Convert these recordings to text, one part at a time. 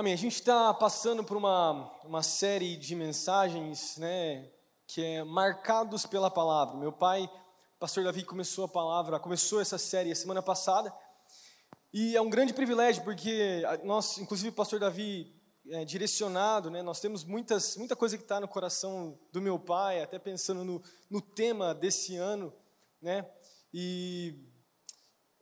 Amém. A gente está passando por uma, uma série de mensagens, né, que é marcados pela palavra. Meu pai, pastor Davi, começou a palavra, começou essa série a semana passada, e é um grande privilégio, porque nós, inclusive o pastor Davi, é, direcionado, né, nós temos muitas, muita coisa que está no coração do meu pai, até pensando no, no tema desse ano, né, e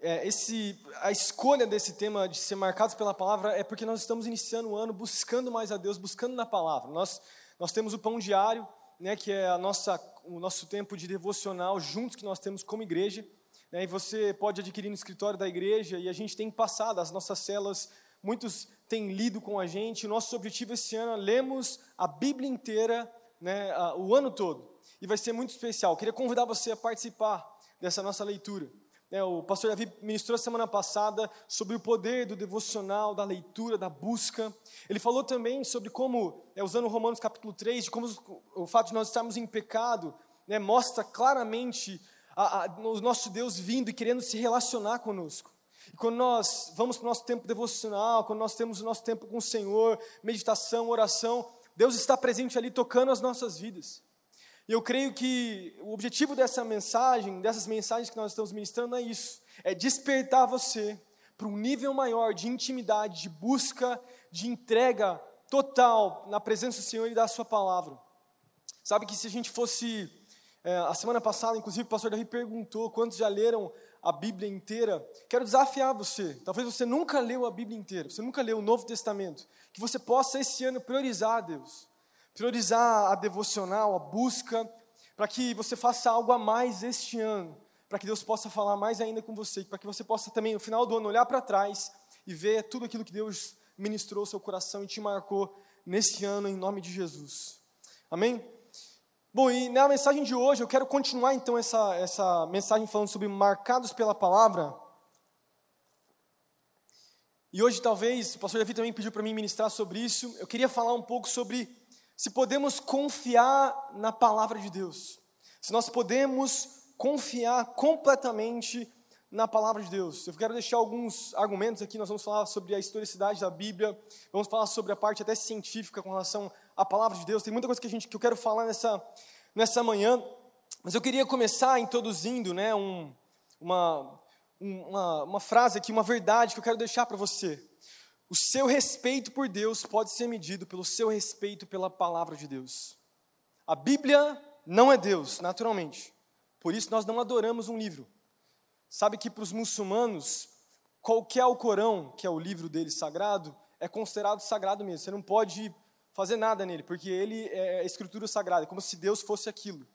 é, esse, a escolha desse tema de ser marcados pela palavra é porque nós estamos iniciando o ano buscando mais a Deus, buscando na palavra. Nós, nós temos o pão diário, né, que é a nossa, o nosso tempo de devocional juntos que nós temos como igreja. Né, e você pode adquirir no escritório da igreja e a gente tem passado as nossas celas, muitos têm lido com a gente. O nosso objetivo esse ano é lemos a Bíblia inteira né, o ano todo. E vai ser muito especial. Eu queria convidar você a participar dessa nossa leitura. É, o pastor Davi ministrou semana passada sobre o poder do devocional, da leitura, da busca. Ele falou também sobre como, é, usando Romanos capítulo 3, de como o fato de nós estarmos em pecado né, mostra claramente a, a, o nosso Deus vindo e querendo se relacionar conosco. E quando nós vamos para o nosso tempo devocional, quando nós temos o nosso tempo com o Senhor, meditação, oração, Deus está presente ali tocando as nossas vidas. E eu creio que o objetivo dessa mensagem, dessas mensagens que nós estamos ministrando é isso: é despertar você para um nível maior de intimidade, de busca, de entrega total na presença do Senhor e da Sua palavra. Sabe que se a gente fosse. É, a semana passada, inclusive, o pastor Davi perguntou quantos já leram a Bíblia inteira. Quero desafiar você. Talvez você nunca leu a Bíblia inteira, você nunca leu o Novo Testamento. Que você possa esse ano priorizar a Deus priorizar a devocional, a busca, para que você faça algo a mais este ano, para que Deus possa falar mais ainda com você, para que você possa também, no final do ano, olhar para trás e ver tudo aquilo que Deus ministrou ao seu coração e te marcou nesse ano, em nome de Jesus. Amém? Bom, e na mensagem de hoje, eu quero continuar então essa, essa mensagem falando sobre marcados pela palavra. E hoje, talvez, o pastor Davi também pediu para mim ministrar sobre isso. Eu queria falar um pouco sobre se podemos confiar na palavra de Deus, se nós podemos confiar completamente na palavra de Deus. Eu quero deixar alguns argumentos aqui, nós vamos falar sobre a historicidade da Bíblia, vamos falar sobre a parte até científica com relação à palavra de Deus. Tem muita coisa que, a gente, que eu quero falar nessa, nessa manhã, mas eu queria começar introduzindo né, um, uma, uma, uma frase aqui, uma verdade que eu quero deixar para você. O seu respeito por Deus pode ser medido pelo seu respeito pela palavra de Deus. A Bíblia não é Deus, naturalmente. Por isso nós não adoramos um livro. Sabe que para os muçulmanos, qualquer Alcorão, que é o livro deles sagrado, é considerado sagrado mesmo. Você não pode fazer nada nele, porque ele é escritura sagrada, é como se Deus fosse aquilo.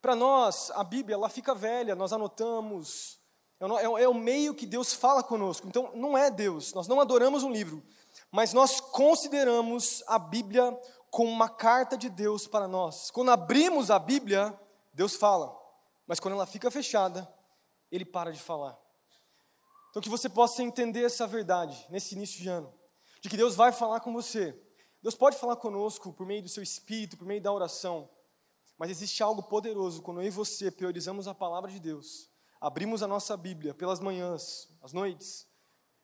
Para nós, a Bíblia ela fica velha, nós anotamos, é, é, é o meio que Deus fala conosco. Então, não é Deus, nós não adoramos um livro, mas nós consideramos a Bíblia como uma carta de Deus para nós. Quando abrimos a Bíblia, Deus fala, mas quando ela fica fechada, Ele para de falar. Então, que você possa entender essa verdade nesse início de ano, de que Deus vai falar com você. Deus pode falar conosco por meio do seu espírito, por meio da oração, mas existe algo poderoso quando eu e você priorizamos a palavra de Deus abrimos a nossa Bíblia pelas manhãs, às noites,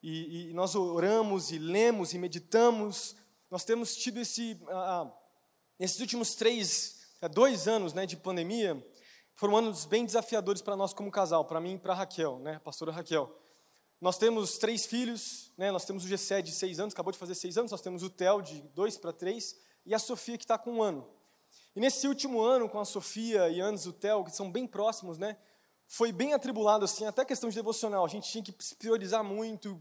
e, e nós oramos e lemos e meditamos. Nós temos tido esse, ah, esses últimos três, é, dois anos né, de pandemia, foram anos bem desafiadores para nós como casal, para mim e para a Raquel, né, pastora Raquel. Nós temos três filhos, né, nós temos o Gessé de seis anos, acabou de fazer seis anos, nós temos o Theo de dois para três, e a Sofia que está com um ano. E nesse último ano, com a Sofia e antes o Theo, que são bem próximos, né, foi bem atribulado, assim, até questão de devocional. A gente tinha que se priorizar muito,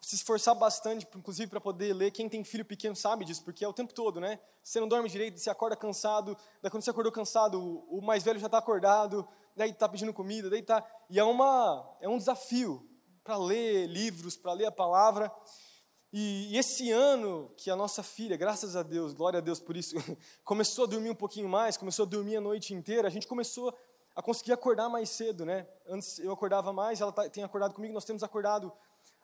se esforçar bastante, inclusive para poder ler. Quem tem filho pequeno sabe disso, porque é o tempo todo, né? Você não dorme direito, você acorda cansado, daí quando você acordou cansado, o mais velho já está acordado, daí está pedindo comida, daí tá. E é, uma, é um desafio para ler livros, para ler a palavra. E, e, esse ano que a nossa filha, graças a Deus, glória a Deus por isso, começou a dormir um pouquinho mais, começou a dormir a noite inteira, a gente começou a conseguir acordar mais cedo, né? Antes eu acordava mais, ela tá, tem acordado comigo, nós temos acordado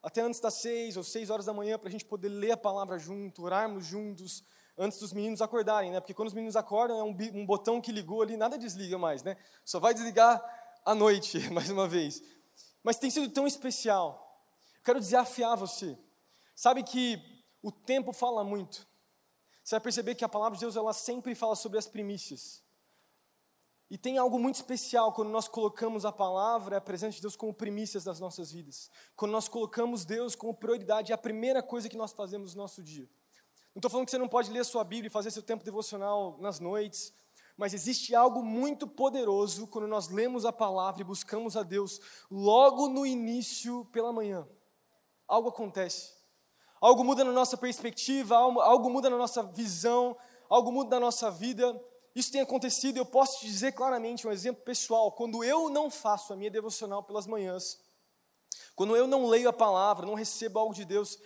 até antes das seis ou seis horas da manhã para a gente poder ler a palavra junto, orarmos juntos, antes dos meninos acordarem, né? Porque quando os meninos acordam é um, um botão que ligou ali, nada desliga mais, né? Só vai desligar à noite, mais uma vez. Mas tem sido tão especial. Eu quero desafiar você. Sabe que o tempo fala muito. Você vai perceber que a palavra de Deus ela sempre fala sobre as primícias. E tem algo muito especial quando nós colocamos a palavra, a presença de Deus como primícias das nossas vidas. Quando nós colocamos Deus como prioridade, é a primeira coisa que nós fazemos no nosso dia. Não estou falando que você não pode ler sua Bíblia e fazer seu tempo devocional nas noites, mas existe algo muito poderoso quando nós lemos a palavra e buscamos a Deus logo no início pela manhã. Algo acontece. Algo muda na nossa perspectiva, algo muda na nossa visão, algo muda na nossa vida. Isso tem acontecido, eu posso te dizer claramente um exemplo pessoal. Quando eu não faço a minha devocional pelas manhãs, quando eu não leio a palavra, não recebo algo de Deus,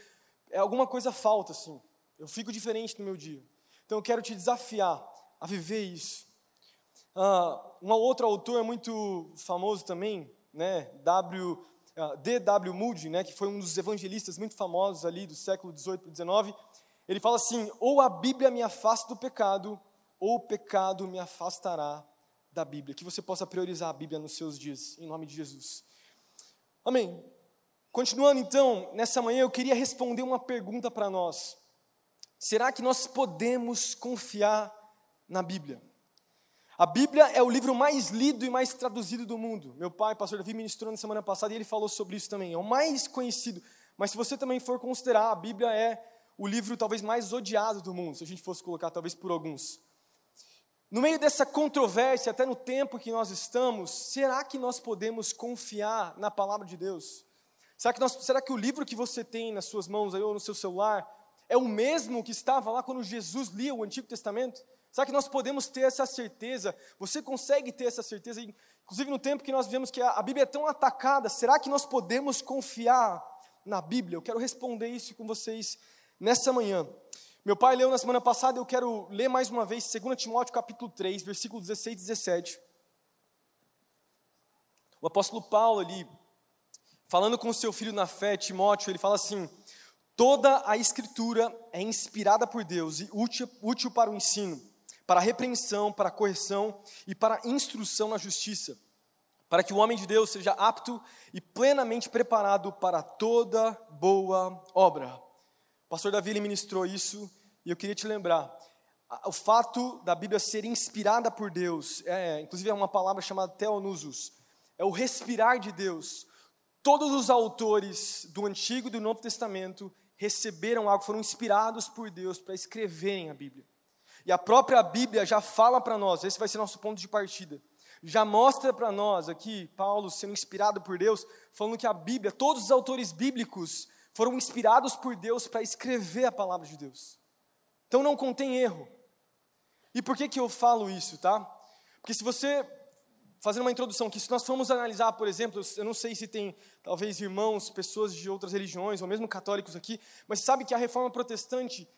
é alguma coisa falta, assim. Eu fico diferente no meu dia. Então eu quero te desafiar a viver isso. Uh, um outro autor muito famoso também, né, W, ah, D.W. Moody, né, que foi um dos evangelistas muito famosos ali do século 18 para 19, ele fala assim: ou a Bíblia me afasta do pecado, ou o pecado me afastará da Bíblia. Que você possa priorizar a Bíblia nos seus dias, em nome de Jesus. Amém. Continuando então, nessa manhã eu queria responder uma pergunta para nós. Será que nós podemos confiar na Bíblia. A Bíblia é o livro mais lido e mais traduzido do mundo. Meu pai, pastor Davi, ministrou na semana passada e ele falou sobre isso também. É o mais conhecido. Mas se você também for considerar, a Bíblia é o livro talvez mais odiado do mundo, se a gente fosse colocar talvez por alguns. No meio dessa controvérsia, até no tempo que nós estamos, será que nós podemos confiar na palavra de Deus? Será que, nós, será que o livro que você tem nas suas mãos aí, ou no seu celular é o mesmo que estava lá quando Jesus lia o Antigo Testamento? Será que nós podemos ter essa certeza? Você consegue ter essa certeza? Inclusive no tempo que nós vemos que a Bíblia é tão atacada, será que nós podemos confiar na Bíblia? Eu quero responder isso com vocês nessa manhã. Meu pai leu na semana passada, eu quero ler mais uma vez 2 Timóteo capítulo 3, versículo 16 e 17. O apóstolo Paulo ali, falando com seu filho na fé, Timóteo, ele fala assim: Toda a escritura é inspirada por Deus e útil, útil para o ensino para a repreensão, para a correção e para a instrução na justiça, para que o homem de Deus seja apto e plenamente preparado para toda boa obra. O pastor Davi ele ministrou isso e eu queria te lembrar. O fato da Bíblia ser inspirada por Deus, é, inclusive é uma palavra chamada teonusos, é o respirar de Deus. Todos os autores do Antigo e do Novo Testamento receberam algo, foram inspirados por Deus para escreverem a Bíblia. E a própria Bíblia já fala para nós, esse vai ser nosso ponto de partida. Já mostra para nós aqui, Paulo sendo inspirado por Deus, falando que a Bíblia, todos os autores bíblicos foram inspirados por Deus para escrever a palavra de Deus. Então não contém erro. E por que, que eu falo isso, tá? Porque se você, fazendo uma introdução, que se nós formos analisar, por exemplo, eu não sei se tem talvez irmãos, pessoas de outras religiões, ou mesmo católicos aqui, mas sabe que a reforma protestante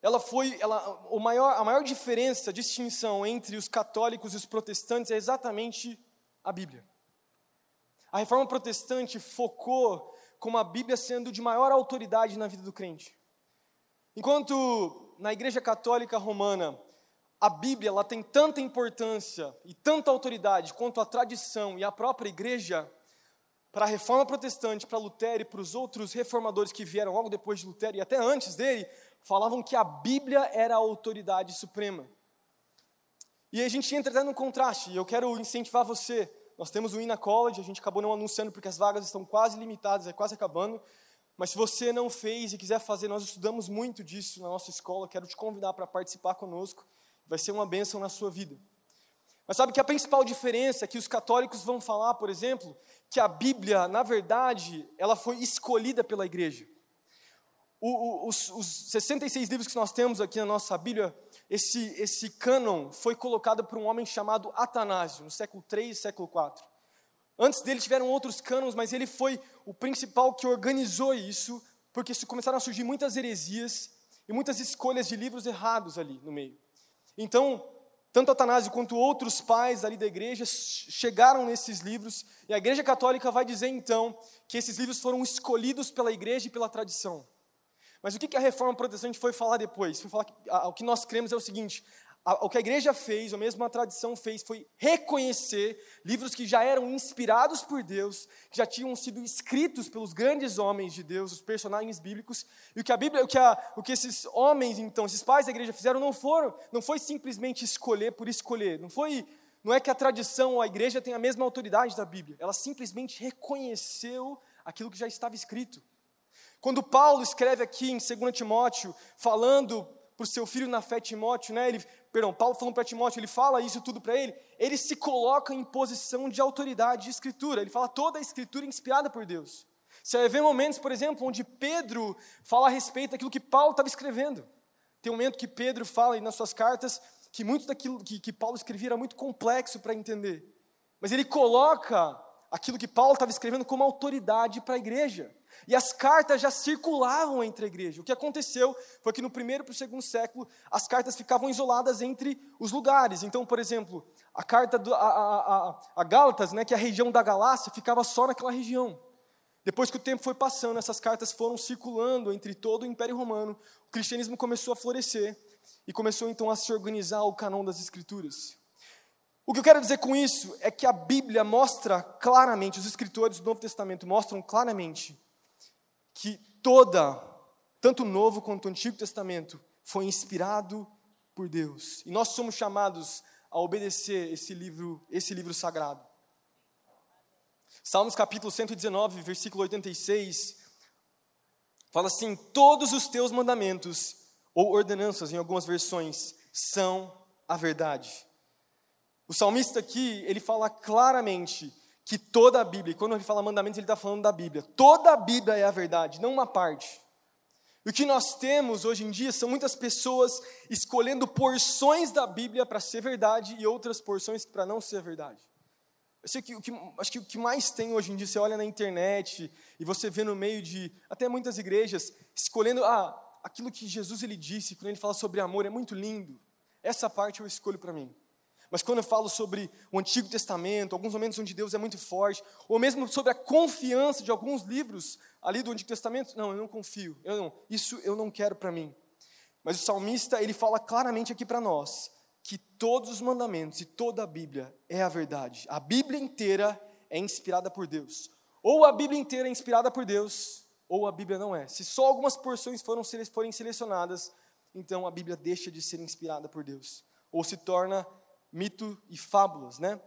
ela foi, ela, o maior, a maior diferença, distinção entre os católicos e os protestantes é exatamente a Bíblia. A reforma protestante focou como a Bíblia sendo de maior autoridade na vida do crente. Enquanto na Igreja Católica Romana, a Bíblia ela tem tanta importância e tanta autoridade quanto a tradição e a própria igreja, para a reforma protestante, para Lutero e para os outros reformadores que vieram logo depois de Lutero e até antes dele, falavam que a Bíblia era a autoridade suprema. E a gente entra até no contraste, e eu quero incentivar você. Nós temos o INA College, a gente acabou não anunciando porque as vagas estão quase limitadas, é quase acabando. Mas se você não fez e quiser fazer, nós estudamos muito disso na nossa escola, quero te convidar para participar conosco, vai ser uma bênção na sua vida. Mas sabe que a principal diferença é que os católicos vão falar, por exemplo, que a Bíblia, na verdade, ela foi escolhida pela igreja. O, o, os, os 66 livros que nós temos aqui na nossa Bíblia, esse, esse cânon foi colocado por um homem chamado Atanásio, no século 3 e século 4. Antes dele tiveram outros cânones, mas ele foi o principal que organizou isso, porque começaram a surgir muitas heresias e muitas escolhas de livros errados ali no meio. Então, tanto Atanásio quanto outros pais ali da igreja chegaram nesses livros, e a igreja católica vai dizer então que esses livros foram escolhidos pela igreja e pela tradição. Mas o que a reforma protestante foi falar depois? Foi falar que o que nós cremos é o seguinte: o que a igreja fez, ou mesmo a tradição fez, foi reconhecer livros que já eram inspirados por Deus, que já tinham sido escritos pelos grandes homens de Deus, os personagens bíblicos, e o que a Bíblia, o que, a, o que esses homens, então, esses pais da igreja fizeram, não foram, não foi simplesmente escolher por escolher, não foi, não é que a tradição ou a igreja tem a mesma autoridade da Bíblia, ela simplesmente reconheceu aquilo que já estava escrito. Quando Paulo escreve aqui em 2 Timóteo, falando para o seu filho na fé Timóteo, né? Ele, perdão, Paulo falando para Timóteo, ele fala isso tudo para ele, ele se coloca em posição de autoridade de escritura. Ele fala toda a escritura inspirada por Deus. Você vai ver momentos, por exemplo, onde Pedro fala a respeito daquilo que Paulo estava escrevendo. Tem um momento que Pedro fala nas suas cartas que muito daquilo que, que Paulo escrevia era muito complexo para entender. Mas ele coloca aquilo que Paulo estava escrevendo como autoridade para a igreja. E as cartas já circulavam entre a igreja. O que aconteceu foi que no primeiro para o segundo século, as cartas ficavam isoladas entre os lugares. Então, por exemplo, a carta do, a, a, a, Gálatas, né, que é a região da Galácia, ficava só naquela região. Depois que o tempo foi passando, essas cartas foram circulando entre todo o Império Romano, o cristianismo começou a florescer e começou então a se organizar o canon das Escrituras. O que eu quero dizer com isso é que a Bíblia mostra claramente, os escritores do Novo Testamento mostram claramente que toda, tanto o Novo quanto o Antigo Testamento, foi inspirado por Deus. E nós somos chamados a obedecer esse livro, esse livro sagrado. Salmos capítulo 119, versículo 86, fala assim: Todos os teus mandamentos, ou ordenanças em algumas versões, são a verdade. O salmista aqui, ele fala claramente que toda a Bíblia, quando ele fala mandamentos, ele está falando da Bíblia. Toda a Bíblia é a verdade, não uma parte. E o que nós temos hoje em dia são muitas pessoas escolhendo porções da Bíblia para ser verdade e outras porções para não ser verdade. Eu sei que, o que, acho que o que mais tem hoje em dia, você olha na internet e você vê no meio de até muitas igrejas escolhendo ah, aquilo que Jesus ele disse quando ele fala sobre amor é muito lindo. Essa parte eu escolho para mim. Mas quando eu falo sobre o Antigo Testamento, alguns momentos onde Deus é muito forte, ou mesmo sobre a confiança de alguns livros ali do Antigo Testamento, não, eu não confio, eu não, isso eu não quero para mim. Mas o salmista, ele fala claramente aqui para nós que todos os mandamentos e toda a Bíblia é a verdade. A Bíblia inteira é inspirada por Deus. Ou a Bíblia inteira é inspirada por Deus, ou a Bíblia não é. Se só algumas porções foram, forem selecionadas, então a Bíblia deixa de ser inspirada por Deus, ou se torna mito e fábulas, né?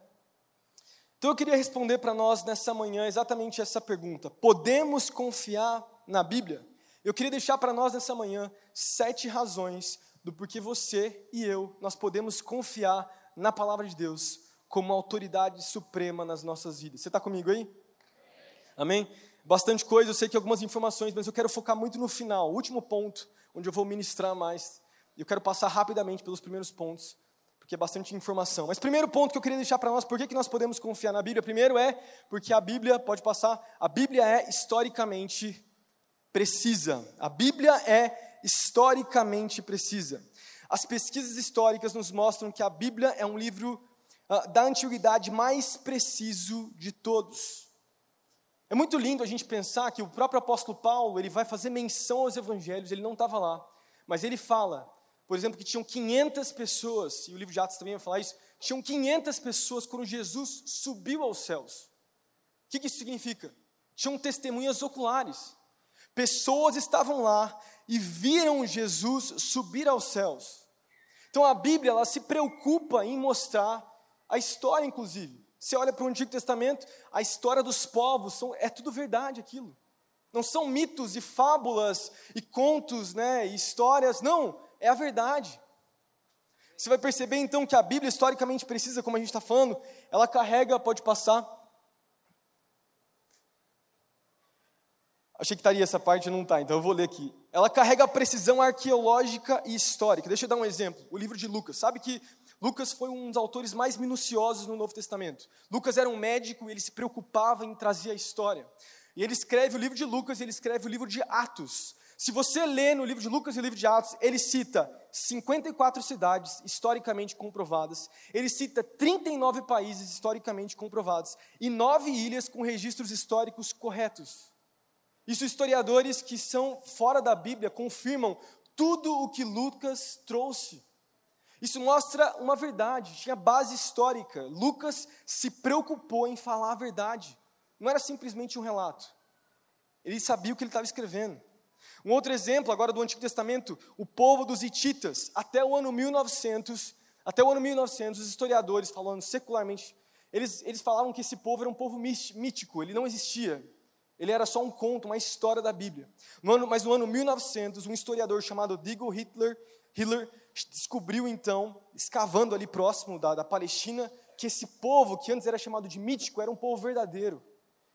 Então eu queria responder para nós nessa manhã exatamente essa pergunta: podemos confiar na Bíblia? Eu queria deixar para nós nessa manhã sete razões do porquê você e eu nós podemos confiar na palavra de Deus como autoridade suprema nas nossas vidas. Você está comigo aí? Amém? Bastante coisa, eu sei que algumas informações, mas eu quero focar muito no final, último ponto, onde eu vou ministrar mais. Eu quero passar rapidamente pelos primeiros pontos porque é bastante informação. Mas primeiro ponto que eu queria deixar para nós, por que, que nós podemos confiar na Bíblia? Primeiro é porque a Bíblia, pode passar, a Bíblia é historicamente precisa. A Bíblia é historicamente precisa. As pesquisas históricas nos mostram que a Bíblia é um livro uh, da antiguidade mais preciso de todos. É muito lindo a gente pensar que o próprio apóstolo Paulo, ele vai fazer menção aos evangelhos, ele não estava lá, mas ele fala por exemplo, que tinham 500 pessoas, e o livro de Atos também vai falar isso, tinham 500 pessoas quando Jesus subiu aos céus. O que isso significa? Tinham testemunhas oculares. Pessoas estavam lá e viram Jesus subir aos céus. Então a Bíblia ela se preocupa em mostrar a história, inclusive. Você olha para o Antigo Testamento, a história dos povos são, é tudo verdade aquilo. Não são mitos e fábulas e contos, né, e histórias, não é a verdade. Você vai perceber então que a Bíblia, historicamente precisa, como a gente está falando, ela carrega, pode passar. Achei que estaria essa parte, não está, então eu vou ler aqui. Ela carrega a precisão arqueológica e histórica. Deixa eu dar um exemplo. O livro de Lucas. Sabe que Lucas foi um dos autores mais minuciosos no Novo Testamento. Lucas era um médico e ele se preocupava em trazer a história. E ele escreve o livro de Lucas e ele escreve o livro de Atos. Se você lê no livro de Lucas e no livro de Atos, ele cita 54 cidades historicamente comprovadas, ele cita 39 países historicamente comprovados e nove ilhas com registros históricos corretos. Isso historiadores que são fora da Bíblia confirmam tudo o que Lucas trouxe. Isso mostra uma verdade, tinha base histórica. Lucas se preocupou em falar a verdade. Não era simplesmente um relato. Ele sabia o que ele estava escrevendo. Um outro exemplo agora do Antigo Testamento, o povo dos hititas, até o ano 1900, até o ano 1900, os historiadores falando secularmente, eles, eles falavam que esse povo era um povo mítico, ele não existia. Ele era só um conto, uma história da Bíblia. No ano, mas no ano 1900, um historiador chamado Diggle Hitler, Hitler descobriu então, escavando ali próximo da, da Palestina, que esse povo, que antes era chamado de mítico, era um povo verdadeiro,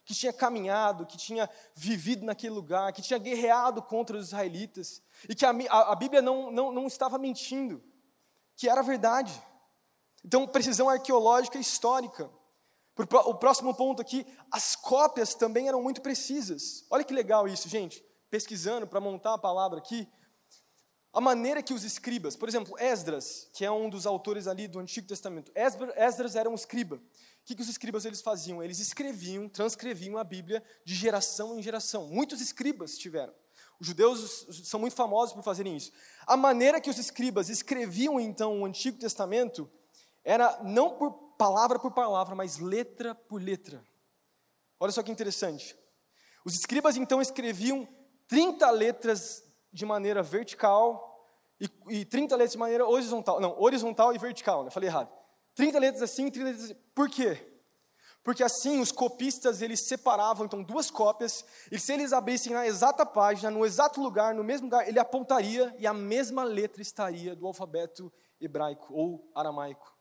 que tinha caminhado, que tinha vivido naquele lugar, que tinha guerreado contra os israelitas, e que a, a, a Bíblia não, não, não estava mentindo, que era verdade. Então, precisão arqueológica e histórica. O próximo ponto aqui, as cópias também eram muito precisas. Olha que legal isso, gente. Pesquisando para montar a palavra aqui, a maneira que os escribas, por exemplo, Esdras, que é um dos autores ali do Antigo Testamento, Esdras era um escriba. O que, que os escribas eles faziam? Eles escreviam, transcreviam a Bíblia de geração em geração. Muitos escribas tiveram. Os judeus são muito famosos por fazerem isso. A maneira que os escribas escreviam então o Antigo Testamento era não por palavra por palavra, mas letra por letra. Olha só que interessante. Os escribas então escreviam 30 letras de maneira vertical e, e 30 letras de maneira horizontal. Não, horizontal e vertical, né? falei errado. 30 letras assim, 30 letras assim. Por quê? Porque assim os copistas eles separavam então duas cópias, e se eles abrissem na exata página, no exato lugar, no mesmo lugar, ele apontaria e a mesma letra estaria do alfabeto hebraico ou aramaico.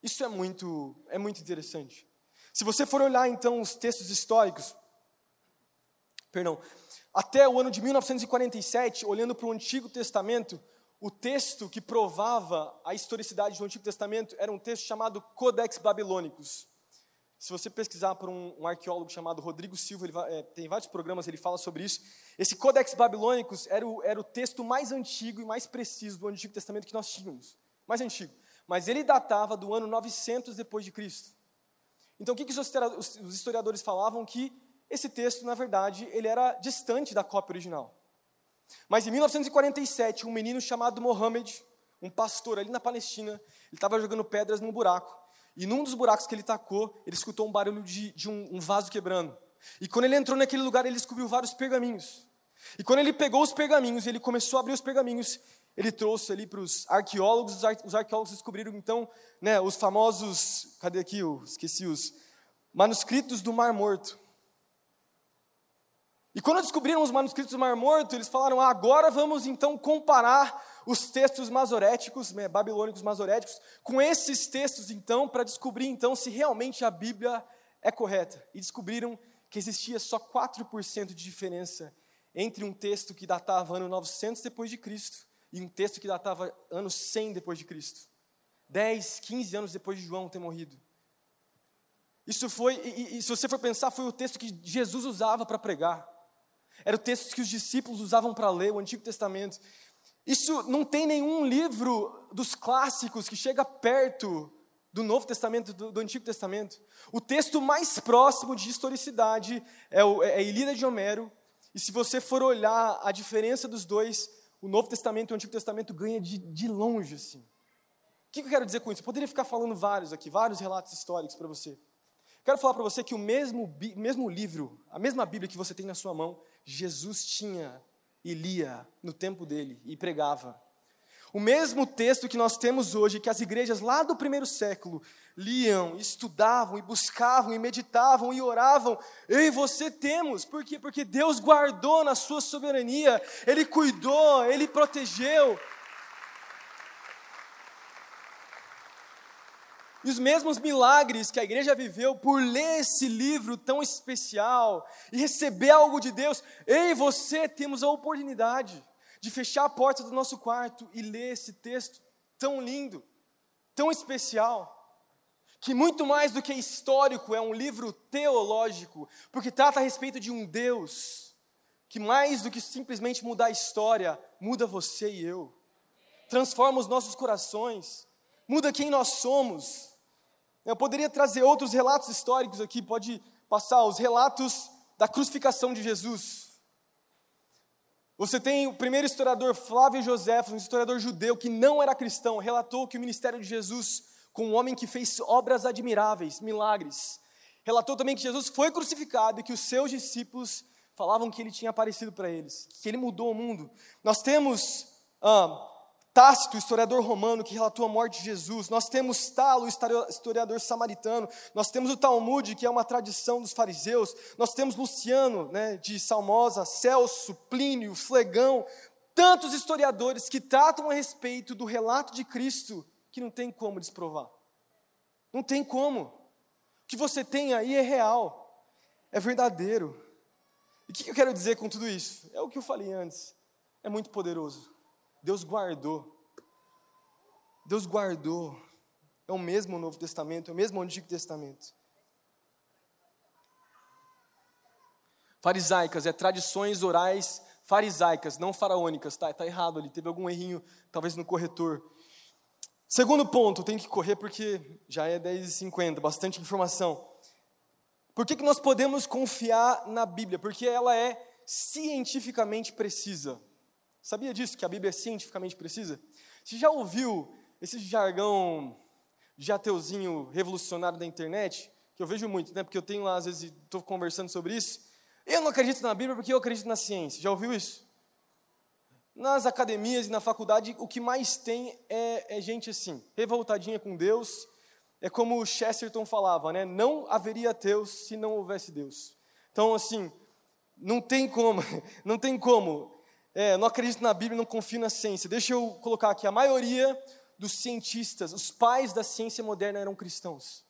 Isso é muito, é muito interessante. Se você for olhar então os textos históricos, perdão, até o ano de 1947, olhando para o Antigo Testamento, o texto que provava a historicidade do Antigo Testamento era um texto chamado Codex Babilônicos. Se você pesquisar por um, um arqueólogo chamado Rodrigo Silva, ele vai, é, tem vários programas, ele fala sobre isso. Esse Codex Babilônicos era o, era o texto mais antigo e mais preciso do Antigo Testamento que nós tínhamos. Mais antigo mas ele datava do ano 900 depois de Cristo. Então, o que, que os historiadores falavam? Que esse texto, na verdade, ele era distante da cópia original. Mas em 1947, um menino chamado Mohammed, um pastor ali na Palestina, ele estava jogando pedras num buraco. E num dos buracos que ele tacou, ele escutou um barulho de, de um, um vaso quebrando. E quando ele entrou naquele lugar, ele descobriu vários pergaminhos. E quando ele pegou os pergaminhos, ele começou a abrir os pergaminhos, ele trouxe ali para os arqueólogos, os arqueólogos descobriram então né, os famosos, cadê aqui, eu esqueci os manuscritos do Mar Morto. E quando descobriram os manuscritos do Mar Morto, eles falaram: ah, agora vamos então comparar os textos masoréticos, né, babilônicos masoréticos, com esses textos então, para descobrir então se realmente a Bíblia é correta. E descobriram que existia só 4% de diferença entre um texto que datava ano 900 depois de Cristo e um texto que datava anos 100 depois de Cristo. 10, 15 anos depois de João ter morrido. Isso foi, e, e se você for pensar, foi o texto que Jesus usava para pregar. Era o texto que os discípulos usavam para ler, o Antigo Testamento. Isso não tem nenhum livro dos clássicos que chega perto do Novo Testamento, do, do Antigo Testamento. O texto mais próximo de historicidade é, o, é a Ilíada de Homero. E se você for olhar a diferença dos dois, o Novo Testamento e o Antigo Testamento ganha de, de longe, assim. O que eu quero dizer com isso? Eu poderia ficar falando vários aqui, vários relatos históricos para você. Quero falar para você que o mesmo, mesmo livro, a mesma Bíblia que você tem na sua mão, Jesus tinha e lia no tempo dele e pregava. O mesmo texto que nós temos hoje, que as igrejas lá do primeiro século liam, estudavam e buscavam e meditavam e oravam, eu e você temos, por quê? Porque Deus guardou na sua soberania, Ele cuidou, Ele protegeu. E os mesmos milagres que a igreja viveu por ler esse livro tão especial e receber algo de Deus, eu e você temos a oportunidade de fechar a porta do nosso quarto e ler esse texto tão lindo, tão especial, que muito mais do que histórico é um livro teológico, porque trata a respeito de um Deus que mais do que simplesmente mudar a história, muda você e eu. Transforma os nossos corações, muda quem nós somos. Eu poderia trazer outros relatos históricos aqui, pode passar os relatos da crucificação de Jesus. Você tem o primeiro historiador Flávio José, um historiador judeu que não era cristão, relatou que o ministério de Jesus, com um homem que fez obras admiráveis, milagres, relatou também que Jesus foi crucificado e que os seus discípulos falavam que ele tinha aparecido para eles, que ele mudou o mundo. Nós temos ah, Tácito, historiador romano, que relatou a morte de Jesus. Nós temos Talo, historiador samaritano. Nós temos o Talmud, que é uma tradição dos fariseus. Nós temos Luciano, né, de Salmosa, Celso, Plínio, Flegão. Tantos historiadores que tratam a respeito do relato de Cristo que não tem como desprovar. Não tem como. O que você tem aí é real, é verdadeiro. E o que eu quero dizer com tudo isso? É o que eu falei antes. É muito poderoso. Deus guardou. Deus guardou. É o mesmo Novo Testamento, é o mesmo Antigo Testamento. Farisaicas, é tradições orais farisaicas, não faraônicas, tá? Tá errado ali, teve algum errinho, talvez no corretor. Segundo ponto, tem que correr porque já é 10h50, bastante informação. Por que, que nós podemos confiar na Bíblia? Porque ela é cientificamente precisa. Sabia disso, que a Bíblia é cientificamente precisa? Você já ouviu esse jargão de ateuzinho revolucionário da internet? Que eu vejo muito, né? Porque eu tenho lá, às vezes, estou conversando sobre isso. Eu não acredito na Bíblia porque eu acredito na ciência. Já ouviu isso? Nas academias e na faculdade, o que mais tem é, é gente assim, revoltadinha com Deus. É como o Chesterton falava, né? Não haveria Deus se não houvesse Deus. Então, assim, não tem como, não tem como é, não acredito na Bíblia, não confio na ciência. Deixa eu colocar aqui: a maioria dos cientistas, os pais da ciência moderna eram cristãos.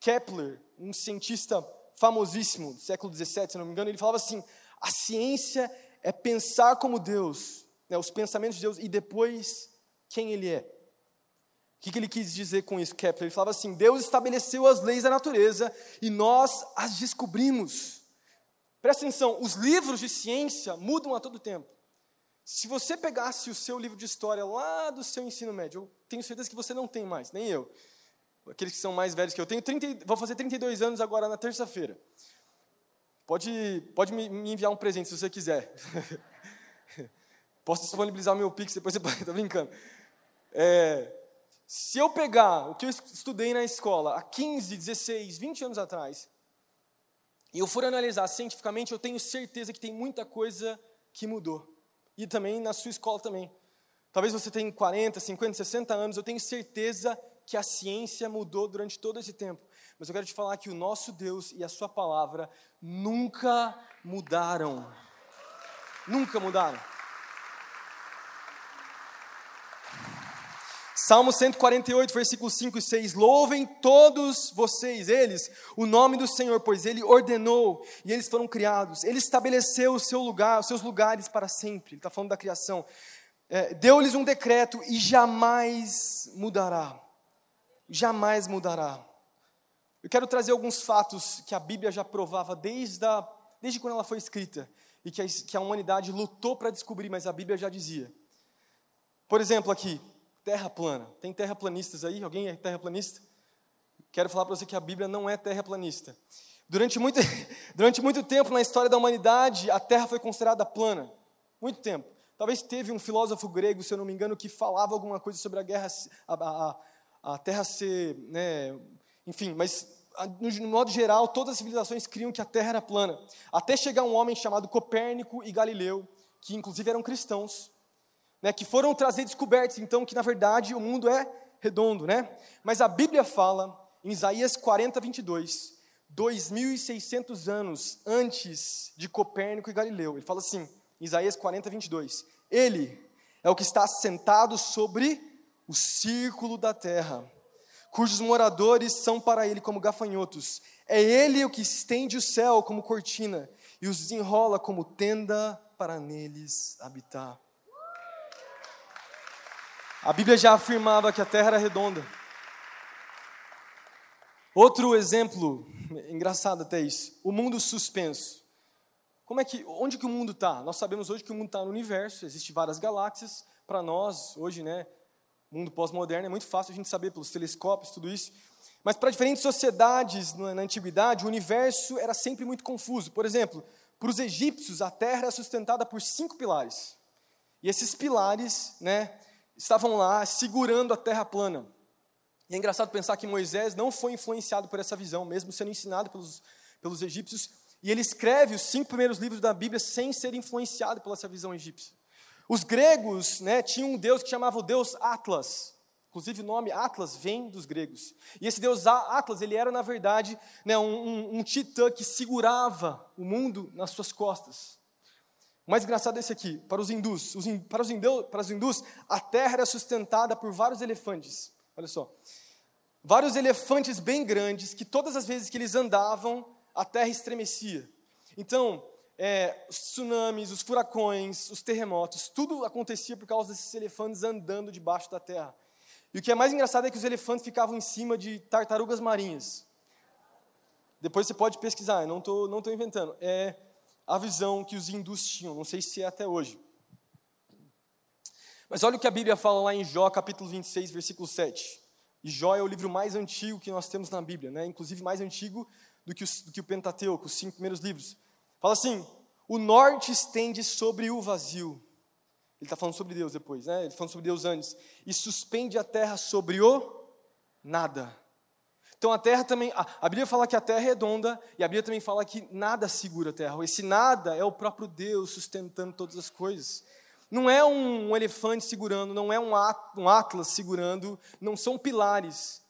Kepler, um cientista famosíssimo do século XVII, se não me engano, ele falava assim: a ciência é pensar como Deus, né, os pensamentos de Deus e depois quem Ele é. O que, que ele quis dizer com isso, Kepler? Ele falava assim: Deus estabeleceu as leis da natureza e nós as descobrimos. Presta atenção, os livros de ciência mudam a todo tempo. Se você pegasse o seu livro de história lá do seu ensino médio, eu tenho certeza que você não tem mais, nem eu. Aqueles que são mais velhos que eu tenho, 30, vou fazer 32 anos agora na terça-feira. Pode, pode me, me enviar um presente se você quiser. Posso disponibilizar o meu Pix, depois você pode, estar brincando. É, se eu pegar o que eu estudei na escola há 15, 16, 20 anos atrás, e eu for analisar cientificamente, eu tenho certeza que tem muita coisa que mudou e também na sua escola também. Talvez você tenha 40, 50, 60 anos, eu tenho certeza que a ciência mudou durante todo esse tempo. Mas eu quero te falar que o nosso Deus e a sua palavra nunca mudaram. Nunca mudaram. Salmo 148, versículos 5 e 6. Louvem todos vocês, eles, o nome do Senhor, pois Ele ordenou e eles foram criados. Ele estabeleceu o seu lugar, os seus lugares para sempre. Ele está falando da criação. É, Deu-lhes um decreto e jamais mudará. Jamais mudará. Eu quero trazer alguns fatos que a Bíblia já provava desde, a, desde quando ela foi escrita e que a, que a humanidade lutou para descobrir, mas a Bíblia já dizia. Por exemplo, aqui, terra plana. Tem terraplanistas aí? Alguém é terraplanista? Quero falar para você que a Bíblia não é terraplanista. Durante muito, durante muito tempo na história da humanidade, a terra foi considerada plana. Muito tempo. Talvez teve um filósofo grego, se eu não me engano, que falava alguma coisa sobre a guerra, a, a, a terra ser. Né, enfim, mas no modo geral, todas as civilizações criam que a terra era plana. Até chegar um homem chamado Copérnico e Galileu, que inclusive eram cristãos, né, que foram trazer descobertas, então, que na verdade o mundo é redondo, né? Mas a Bíblia fala, em Isaías 40, 22, 2.600 anos antes de Copérnico e Galileu, ele fala assim, Isaías 40, 22, Ele é o que está sentado sobre o círculo da terra, cujos moradores são para ele como gafanhotos. É ele o que estende o céu como cortina e os desenrola como tenda para neles habitar. A Bíblia já afirmava que a terra era redonda. Outro exemplo, engraçado até isso, o mundo suspenso. Como é que, onde que o mundo está? Nós sabemos hoje que o mundo está no universo, existem várias galáxias. Para nós, hoje, né, mundo pós-moderno, é muito fácil a gente saber pelos telescópios, tudo isso. Mas para diferentes sociedades na, na antiguidade, o universo era sempre muito confuso. Por exemplo, para os egípcios, a terra era sustentada por cinco pilares. E esses pilares, né, estavam lá segurando a terra plana. E é engraçado pensar que Moisés não foi influenciado por essa visão, mesmo sendo ensinado pelos, pelos egípcios, e ele escreve os cinco primeiros livros da Bíblia sem ser influenciado pela essa visão egípcia. Os gregos né, tinham um deus que chamava o deus Atlas. Inclusive o nome Atlas vem dos gregos. E esse deus Atlas, ele era na verdade né, um, um, um titã que segurava o mundo nas suas costas. O mais engraçado é esse aqui, para os hindus. Os, para, os para os hindus, a terra era sustentada por vários elefantes. Olha só. Vários elefantes bem grandes, que todas as vezes que eles andavam, a terra estremecia. Então, é, os tsunamis, os furacões, os terremotos, tudo acontecia por causa desses elefantes andando debaixo da terra. E o que é mais engraçado é que os elefantes ficavam em cima de tartarugas marinhas. Depois você pode pesquisar, não estou não tô inventando. É a visão que os hindus tinham, não sei se é até hoje. Mas olha o que a Bíblia fala lá em Jó, capítulo 26, versículo 7. E Jó é o livro mais antigo que nós temos na Bíblia, né? inclusive mais antigo do que, o, do que o Pentateuco, os cinco primeiros livros. Fala assim: o norte estende sobre o vazio. Ele está falando sobre Deus depois, né? Ele está falando sobre Deus antes. E suspende a terra sobre o nada. Então a terra também, a, Bíblia fala que a terra é redonda, e a Bíblia também fala que nada segura a terra. Esse nada é o próprio Deus sustentando todas as coisas. Não é um, elefante segurando, não é um, um atlas segurando, não são pilares.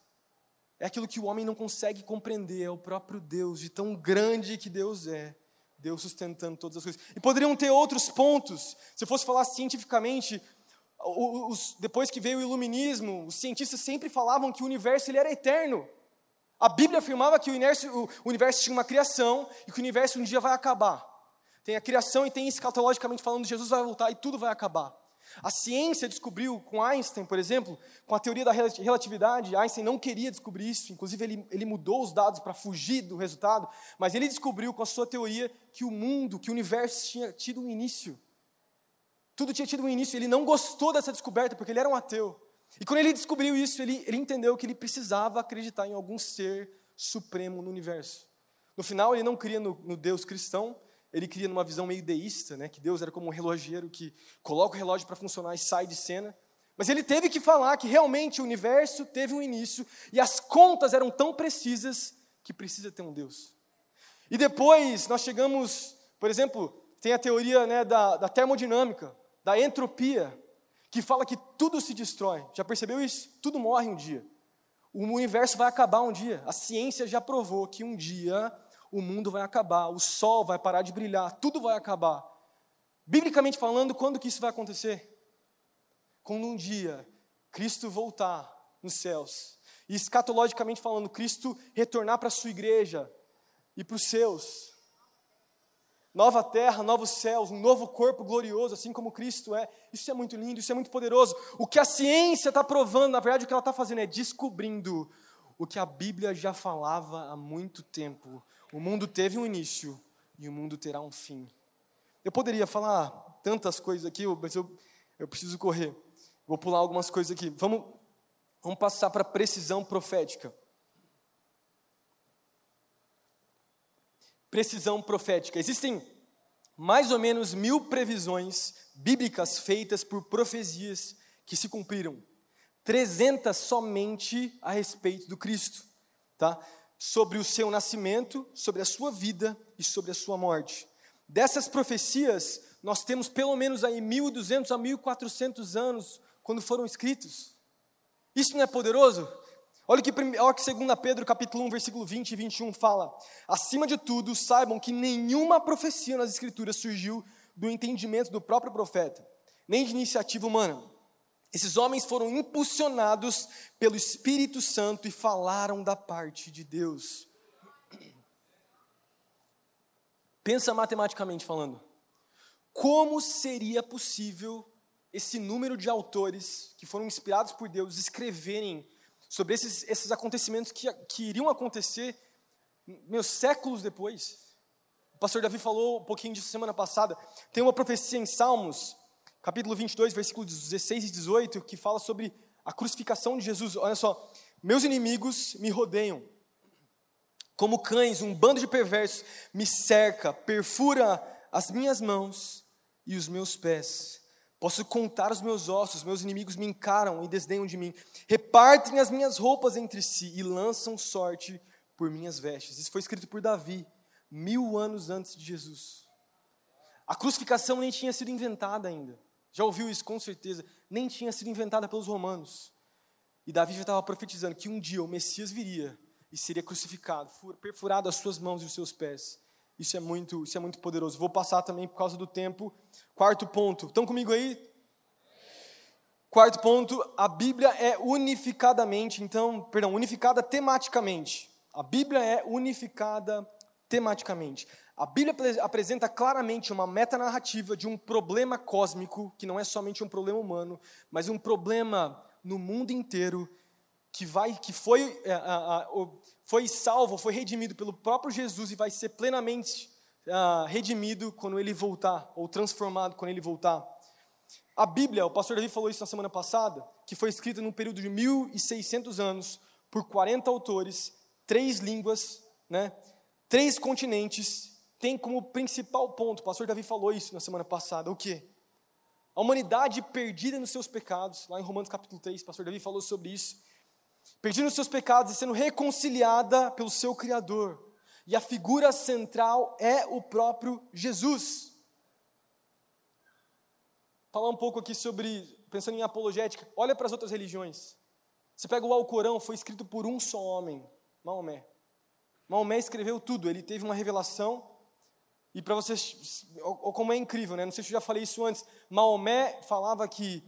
É aquilo que o homem não consegue compreender, é o próprio Deus, de tão grande que Deus é. Deus sustentando todas as coisas. E poderiam ter outros pontos. Se eu fosse falar cientificamente, os, depois que veio o iluminismo, os cientistas sempre falavam que o universo ele era eterno. A Bíblia afirmava que o universo, o universo tinha uma criação e que o universo um dia vai acabar. Tem a criação e tem escatologicamente falando, Jesus vai voltar e tudo vai acabar. A ciência descobriu com Einstein, por exemplo, com a teoria da relatividade, Einstein não queria descobrir isso, inclusive ele, ele mudou os dados para fugir do resultado, mas ele descobriu com a sua teoria que o mundo, que o universo tinha tido um início. Tudo tinha tido um início, ele não gostou dessa descoberta porque ele era um ateu. E quando ele descobriu isso, ele, ele entendeu que ele precisava acreditar em algum ser supremo no universo. No final, ele não cria no, no Deus cristão, ele cria numa visão meio deísta, né, que Deus era como um relojeiro que coloca o relógio para funcionar e sai de cena. Mas ele teve que falar que realmente o universo teve um início e as contas eram tão precisas que precisa ter um Deus. E depois nós chegamos, por exemplo, tem a teoria né, da, da termodinâmica, da entropia, que fala que tudo se destrói. Já percebeu isso? Tudo morre um dia. O universo vai acabar um dia. A ciência já provou que um dia o mundo vai acabar, o sol vai parar de brilhar, tudo vai acabar. Biblicamente falando, quando que isso vai acontecer? Quando um dia Cristo voltar nos céus. E escatologicamente falando, Cristo retornar para a sua igreja e para os seus. Nova terra, novos céus, um novo corpo glorioso, assim como Cristo é. Isso é muito lindo, isso é muito poderoso. O que a ciência está provando, na verdade, o que ela está fazendo é descobrindo o que a Bíblia já falava há muito tempo o mundo teve um início e o mundo terá um fim. Eu poderia falar tantas coisas aqui, mas eu, eu preciso correr. Vou pular algumas coisas aqui. Vamos, vamos passar para a precisão profética. Precisão profética. Existem mais ou menos mil previsões bíblicas feitas por profecias que se cumpriram. 300 somente a respeito do Cristo. Tá? sobre o seu nascimento, sobre a sua vida e sobre a sua morte. Dessas profecias, nós temos pelo menos aí 1200 a 1400 anos quando foram escritos. Isso não é poderoso? Olha que, olha que 2 Pedro capítulo 1, versículo 20 e 21 fala: Acima de tudo, saibam que nenhuma profecia nas escrituras surgiu do entendimento do próprio profeta, nem de iniciativa humana esses homens foram impulsionados pelo Espírito Santo e falaram da parte de Deus. Pensa matematicamente falando. Como seria possível esse número de autores que foram inspirados por Deus escreverem sobre esses, esses acontecimentos que, que iriam acontecer meus séculos depois? O pastor Davi falou um pouquinho disso semana passada. Tem uma profecia em Salmos capítulo 22, versículos 16 e 18, que fala sobre a crucificação de Jesus. Olha só, meus inimigos me rodeiam, Como cães, um bando de perversos me cerca, perfura as minhas mãos e os meus pés. Posso contar os meus ossos, meus inimigos me encaram e desdenham de mim. Repartem as minhas roupas entre si e lançam sorte por minhas vestes. Isso foi escrito por Davi, mil anos antes de Jesus. A crucificação nem tinha sido inventada ainda. Já ouviu isso com certeza? Nem tinha sido inventada pelos romanos. E Davi já estava profetizando que um dia o Messias viria e seria crucificado, perfurado as suas mãos e os seus pés. Isso é muito, isso é muito poderoso. Vou passar também por causa do tempo. Quarto ponto. Estão comigo aí? Quarto ponto, a Bíblia é unificadamente, então, perdão, unificada tematicamente. A Bíblia é unificada tematicamente. A Bíblia apresenta claramente uma metanarrativa de um problema cósmico, que não é somente um problema humano, mas um problema no mundo inteiro que vai, que foi, é, foi salvo, foi redimido pelo próprio Jesus e vai ser plenamente ah, redimido quando ele voltar, ou transformado quando ele voltar. A Bíblia, o pastor Davi falou isso na semana passada, que foi escrita num período de 1.600 anos, por 40 autores, três línguas, né, três continentes, tem como principal ponto, o pastor Davi falou isso na semana passada, o quê? A humanidade perdida nos seus pecados, lá em Romanos capítulo 3, o pastor Davi falou sobre isso, perdida nos seus pecados e sendo reconciliada pelo seu Criador. E a figura central é o próprio Jesus. Falar um pouco aqui sobre, pensando em apologética, olha para as outras religiões. Você pega o Alcorão, foi escrito por um só homem, Maomé. Maomé escreveu tudo, ele teve uma revelação, e para vocês, como é incrível, né? Não sei se eu já falei isso antes, Maomé falava que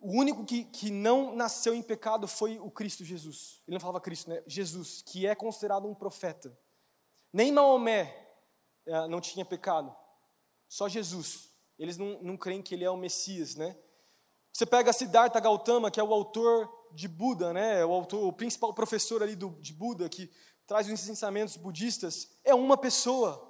o único que, que não nasceu em pecado foi o Cristo Jesus. Ele não falava Cristo, né? Jesus, que é considerado um profeta. Nem Maomé é, não tinha pecado, só Jesus. Eles não, não creem que ele é o Messias, né? Você pega Siddhartha Gautama, que é o autor de Buda, né? O, autor, o principal professor ali do, de Buda, que traz os ensinamentos budistas, é uma pessoa.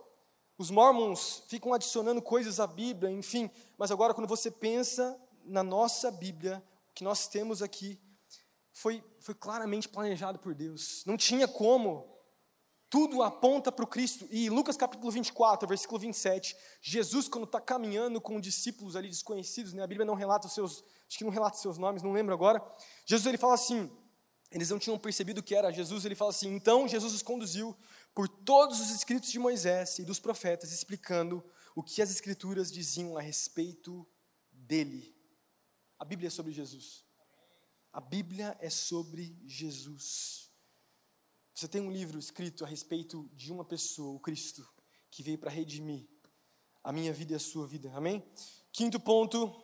Os mormons ficam adicionando coisas à Bíblia, enfim, mas agora quando você pensa na nossa Bíblia, o que nós temos aqui, foi, foi claramente planejado por Deus. Não tinha como. Tudo aponta para o Cristo. E Lucas capítulo 24, versículo 27, Jesus, quando está caminhando com discípulos ali desconhecidos, né, a Bíblia não relata os seus, acho que não relata os seus nomes, não lembro agora. Jesus ele fala assim: eles não tinham percebido que era Jesus, ele fala assim: então Jesus os conduziu por todos os escritos de Moisés e dos profetas, explicando o que as Escrituras diziam a respeito dele. A Bíblia é sobre Jesus. A Bíblia é sobre Jesus. Você tem um livro escrito a respeito de uma pessoa, o Cristo, que veio para redimir a minha vida e a sua vida. Amém? Quinto ponto,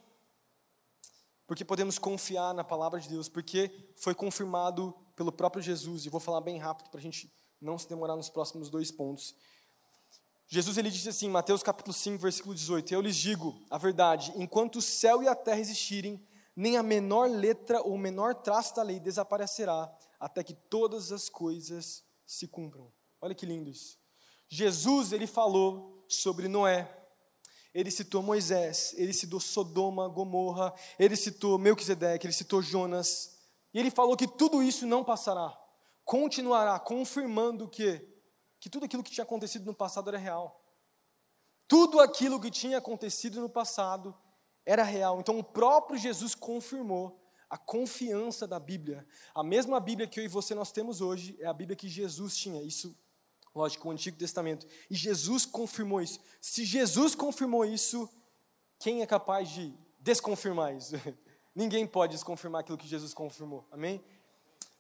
porque podemos confiar na palavra de Deus, porque foi confirmado pelo próprio Jesus. E vou falar bem rápido para a gente não se demorar nos próximos dois pontos. Jesus ele disse assim, Mateus capítulo 5, versículo 18: Eu lhes digo a verdade, enquanto o céu e a terra existirem, nem a menor letra ou o menor traço da lei desaparecerá, até que todas as coisas se cumpram. Olha que lindo isso. Jesus ele falou sobre Noé. Ele citou Moisés, ele citou Sodoma, Gomorra, ele citou Melquisedeque, ele citou Jonas. E ele falou que tudo isso não passará. Continuará confirmando que que tudo aquilo que tinha acontecido no passado era real. Tudo aquilo que tinha acontecido no passado era real. Então o próprio Jesus confirmou a confiança da Bíblia. A mesma Bíblia que eu e você nós temos hoje é a Bíblia que Jesus tinha. Isso, lógico, o Antigo Testamento. E Jesus confirmou isso. Se Jesus confirmou isso, quem é capaz de desconfirmar isso? Ninguém pode desconfirmar aquilo que Jesus confirmou. Amém?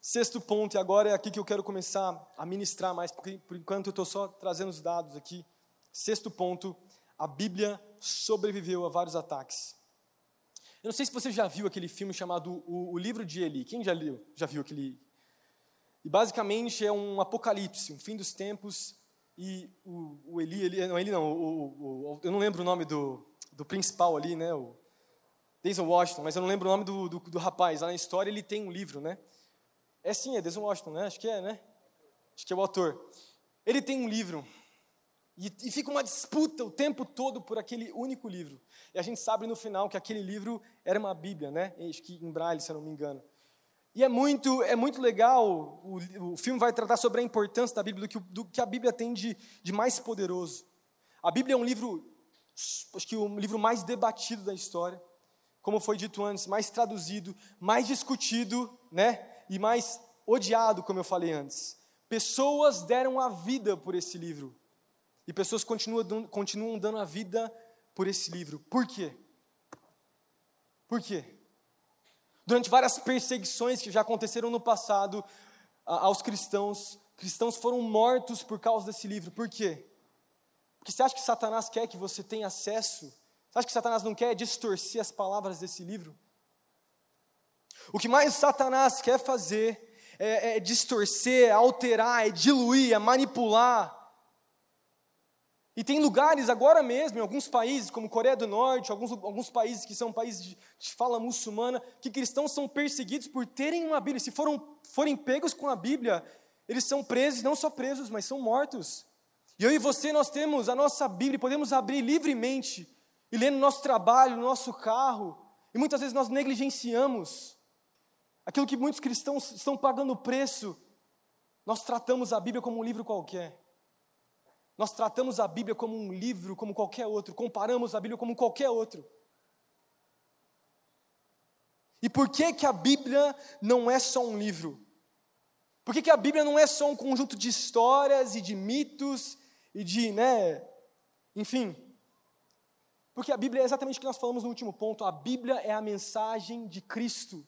Sexto ponto, e agora é aqui que eu quero começar a ministrar mais, porque por enquanto eu estou só trazendo os dados aqui. Sexto ponto, a Bíblia sobreviveu a vários ataques. Eu não sei se você já viu aquele filme chamado O, o Livro de Eli. Quem já, leu, já viu aquele? E basicamente é um apocalipse, um fim dos tempos. E o, o Eli, não, ele não, o, eu não lembro o nome do, do principal ali, né? O Denzel Washington, mas eu não lembro o nome do, do, do rapaz. Lá na história ele tem um livro, né? É sim, é Denzel Washington, né? Acho que é, né? Acho que é o autor. Ele tem um livro e, e, fica uma disputa o tempo todo por aquele único livro. E a gente sabe no final que aquele livro era uma Bíblia, né? Acho que em braille, se eu não me engano. E é muito, é muito legal, o, o filme vai tratar sobre a importância da Bíblia, do que, do que a Bíblia tem de, de mais poderoso. A Bíblia é um livro, acho que o livro mais debatido da história, como foi dito antes, mais traduzido, mais discutido, né? E mais odiado, como eu falei antes. Pessoas deram a vida por esse livro. E pessoas continuam, continuam dando a vida por esse livro. Por quê? Por quê? Durante várias perseguições que já aconteceram no passado aos cristãos, cristãos foram mortos por causa desse livro. Por quê? Porque você acha que Satanás quer que você tenha acesso? Você acha que Satanás não quer distorcer as palavras desse livro? O que mais Satanás quer fazer é, é distorcer, é alterar, é diluir, é manipular e tem lugares agora mesmo, em alguns países, como Coreia do Norte, alguns, alguns países que são países de, de fala muçulmana, que cristãos são perseguidos por terem uma Bíblia. Se foram, forem pegos com a Bíblia, eles são presos, não só presos, mas são mortos. E eu e você, nós temos a nossa Bíblia, podemos abrir livremente e ler no nosso trabalho, no nosso carro, e muitas vezes nós negligenciamos aquilo que muitos cristãos estão pagando preço. Nós tratamos a Bíblia como um livro qualquer. Nós tratamos a Bíblia como um livro, como qualquer outro, comparamos a Bíblia como qualquer outro. E por que que a Bíblia não é só um livro? Por que, que a Bíblia não é só um conjunto de histórias e de mitos e de, né, enfim? Porque a Bíblia é exatamente o que nós falamos no último ponto, a Bíblia é a mensagem de Cristo.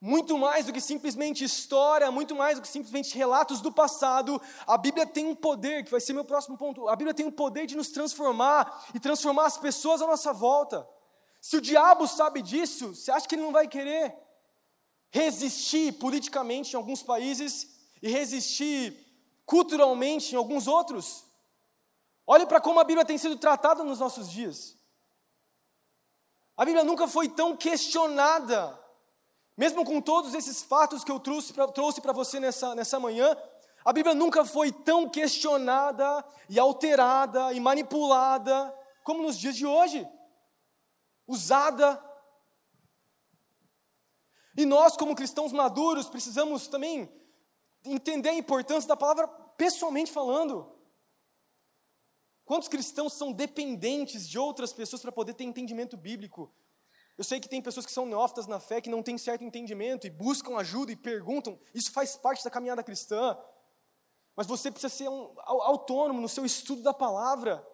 Muito mais do que simplesmente história, muito mais do que simplesmente relatos do passado, a Bíblia tem um poder, que vai ser meu próximo ponto. A Bíblia tem um poder de nos transformar e transformar as pessoas à nossa volta. Se o diabo sabe disso, você acha que ele não vai querer resistir politicamente em alguns países e resistir culturalmente em alguns outros? Olhe para como a Bíblia tem sido tratada nos nossos dias. A Bíblia nunca foi tão questionada mesmo com todos esses fatos que eu trouxe para você nessa, nessa manhã, a Bíblia nunca foi tão questionada e alterada e manipulada como nos dias de hoje. Usada. E nós, como cristãos maduros, precisamos também entender a importância da palavra pessoalmente falando. Quantos cristãos são dependentes de outras pessoas para poder ter entendimento bíblico? Eu sei que tem pessoas que são neófitas na fé, que não têm certo entendimento e buscam ajuda e perguntam. Isso faz parte da caminhada cristã. Mas você precisa ser um, autônomo no seu estudo da palavra.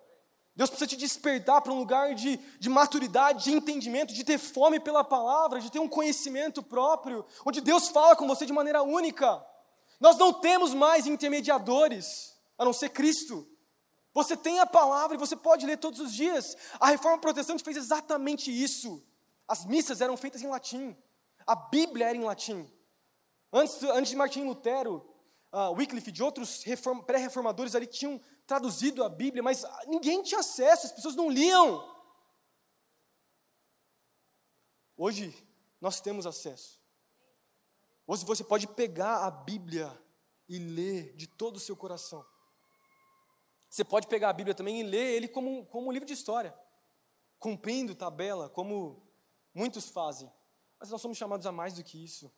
Deus precisa te despertar para um lugar de, de maturidade, de entendimento, de ter fome pela palavra, de ter um conhecimento próprio, onde Deus fala com você de maneira única. Nós não temos mais intermediadores, a não ser Cristo. Você tem a palavra e você pode ler todos os dias. A reforma protestante fez exatamente isso. As missas eram feitas em latim. A Bíblia era em latim. Antes, antes de Martim Lutero, uh, Wycliffe, de outros pré-reformadores ali tinham traduzido a Bíblia, mas ninguém tinha acesso, as pessoas não liam. Hoje nós temos acesso. Hoje você pode pegar a Bíblia e ler de todo o seu coração. Você pode pegar a Bíblia também e ler ele como, como um livro de história, cumprindo tabela, como Muitos fazem, mas nós somos chamados a mais do que isso.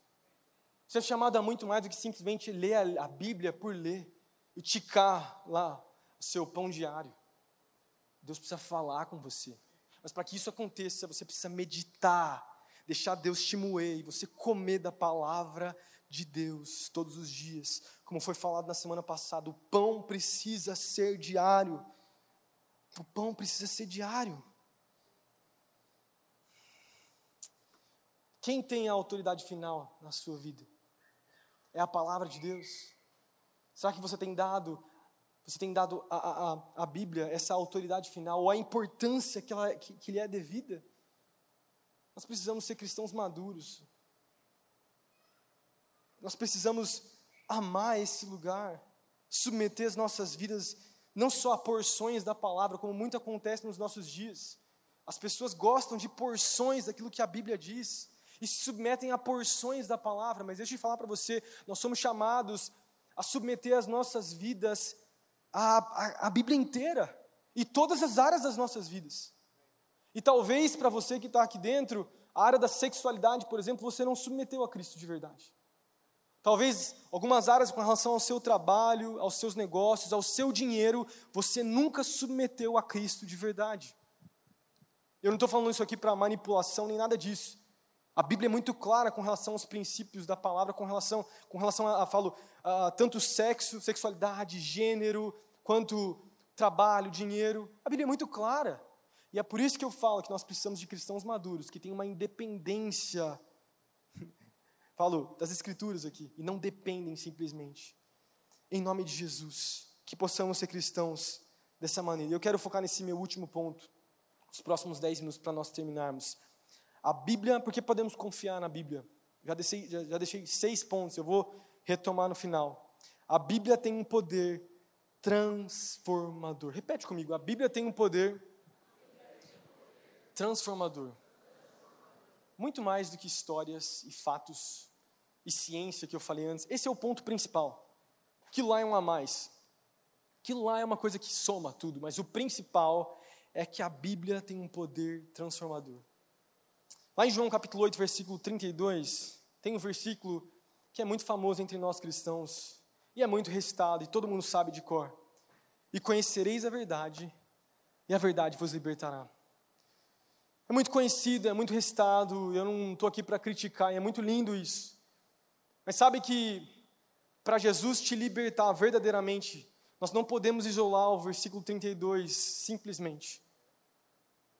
Você é chamado a muito mais do que simplesmente ler a Bíblia por ler e ticar lá o seu pão diário. Deus precisa falar com você. Mas para que isso aconteça, você precisa meditar, deixar Deus te moer e você comer da palavra de Deus todos os dias. Como foi falado na semana passada, o pão precisa ser diário. O pão precisa ser diário. Quem tem a autoridade final na sua vida? É a palavra de Deus? Será que você tem dado, você tem dado a, a, a Bíblia essa autoridade final, ou a importância que, ela, que, que lhe é devida? Nós precisamos ser cristãos maduros. Nós precisamos amar esse lugar, submeter as nossas vidas não só a porções da palavra, como muito acontece nos nossos dias. As pessoas gostam de porções daquilo que a Bíblia diz e se submetem a porções da palavra, mas deixa eu falar para você, nós somos chamados a submeter as nossas vidas à, à, à Bíblia inteira e todas as áreas das nossas vidas. E talvez para você que está aqui dentro, a área da sexualidade, por exemplo, você não submeteu a Cristo de verdade. Talvez algumas áreas com relação ao seu trabalho, aos seus negócios, ao seu dinheiro, você nunca submeteu a Cristo de verdade. Eu não estou falando isso aqui para manipulação nem nada disso. A Bíblia é muito clara com relação aos princípios da palavra, com relação, com relação a, a falo, a, tanto sexo, sexualidade, gênero, quanto trabalho, dinheiro. A Bíblia é muito clara. E é por isso que eu falo que nós precisamos de cristãos maduros, que têm uma independência, falo das Escrituras aqui, e não dependem simplesmente. Em nome de Jesus, que possamos ser cristãos dessa maneira. Eu quero focar nesse meu último ponto, os próximos dez minutos para nós terminarmos. A Bíblia, porque podemos confiar na Bíblia? Já deixei, já, já deixei seis pontos, eu vou retomar no final. A Bíblia tem um poder transformador. Repete comigo, a Bíblia tem um poder transformador. Muito mais do que histórias e fatos e ciência que eu falei antes. Esse é o ponto principal. Aquilo lá é um a mais. Aquilo lá é uma coisa que soma tudo, mas o principal é que a Bíblia tem um poder transformador. Lá em João capítulo 8, versículo 32, tem um versículo que é muito famoso entre nós cristãos e é muito recitado e todo mundo sabe de cor. E conhecereis a verdade, e a verdade vos libertará. É muito conhecido, é muito recitado, eu não estou aqui para criticar, e é muito lindo isso. Mas sabe que para Jesus te libertar verdadeiramente, nós não podemos isolar o versículo 32 simplesmente.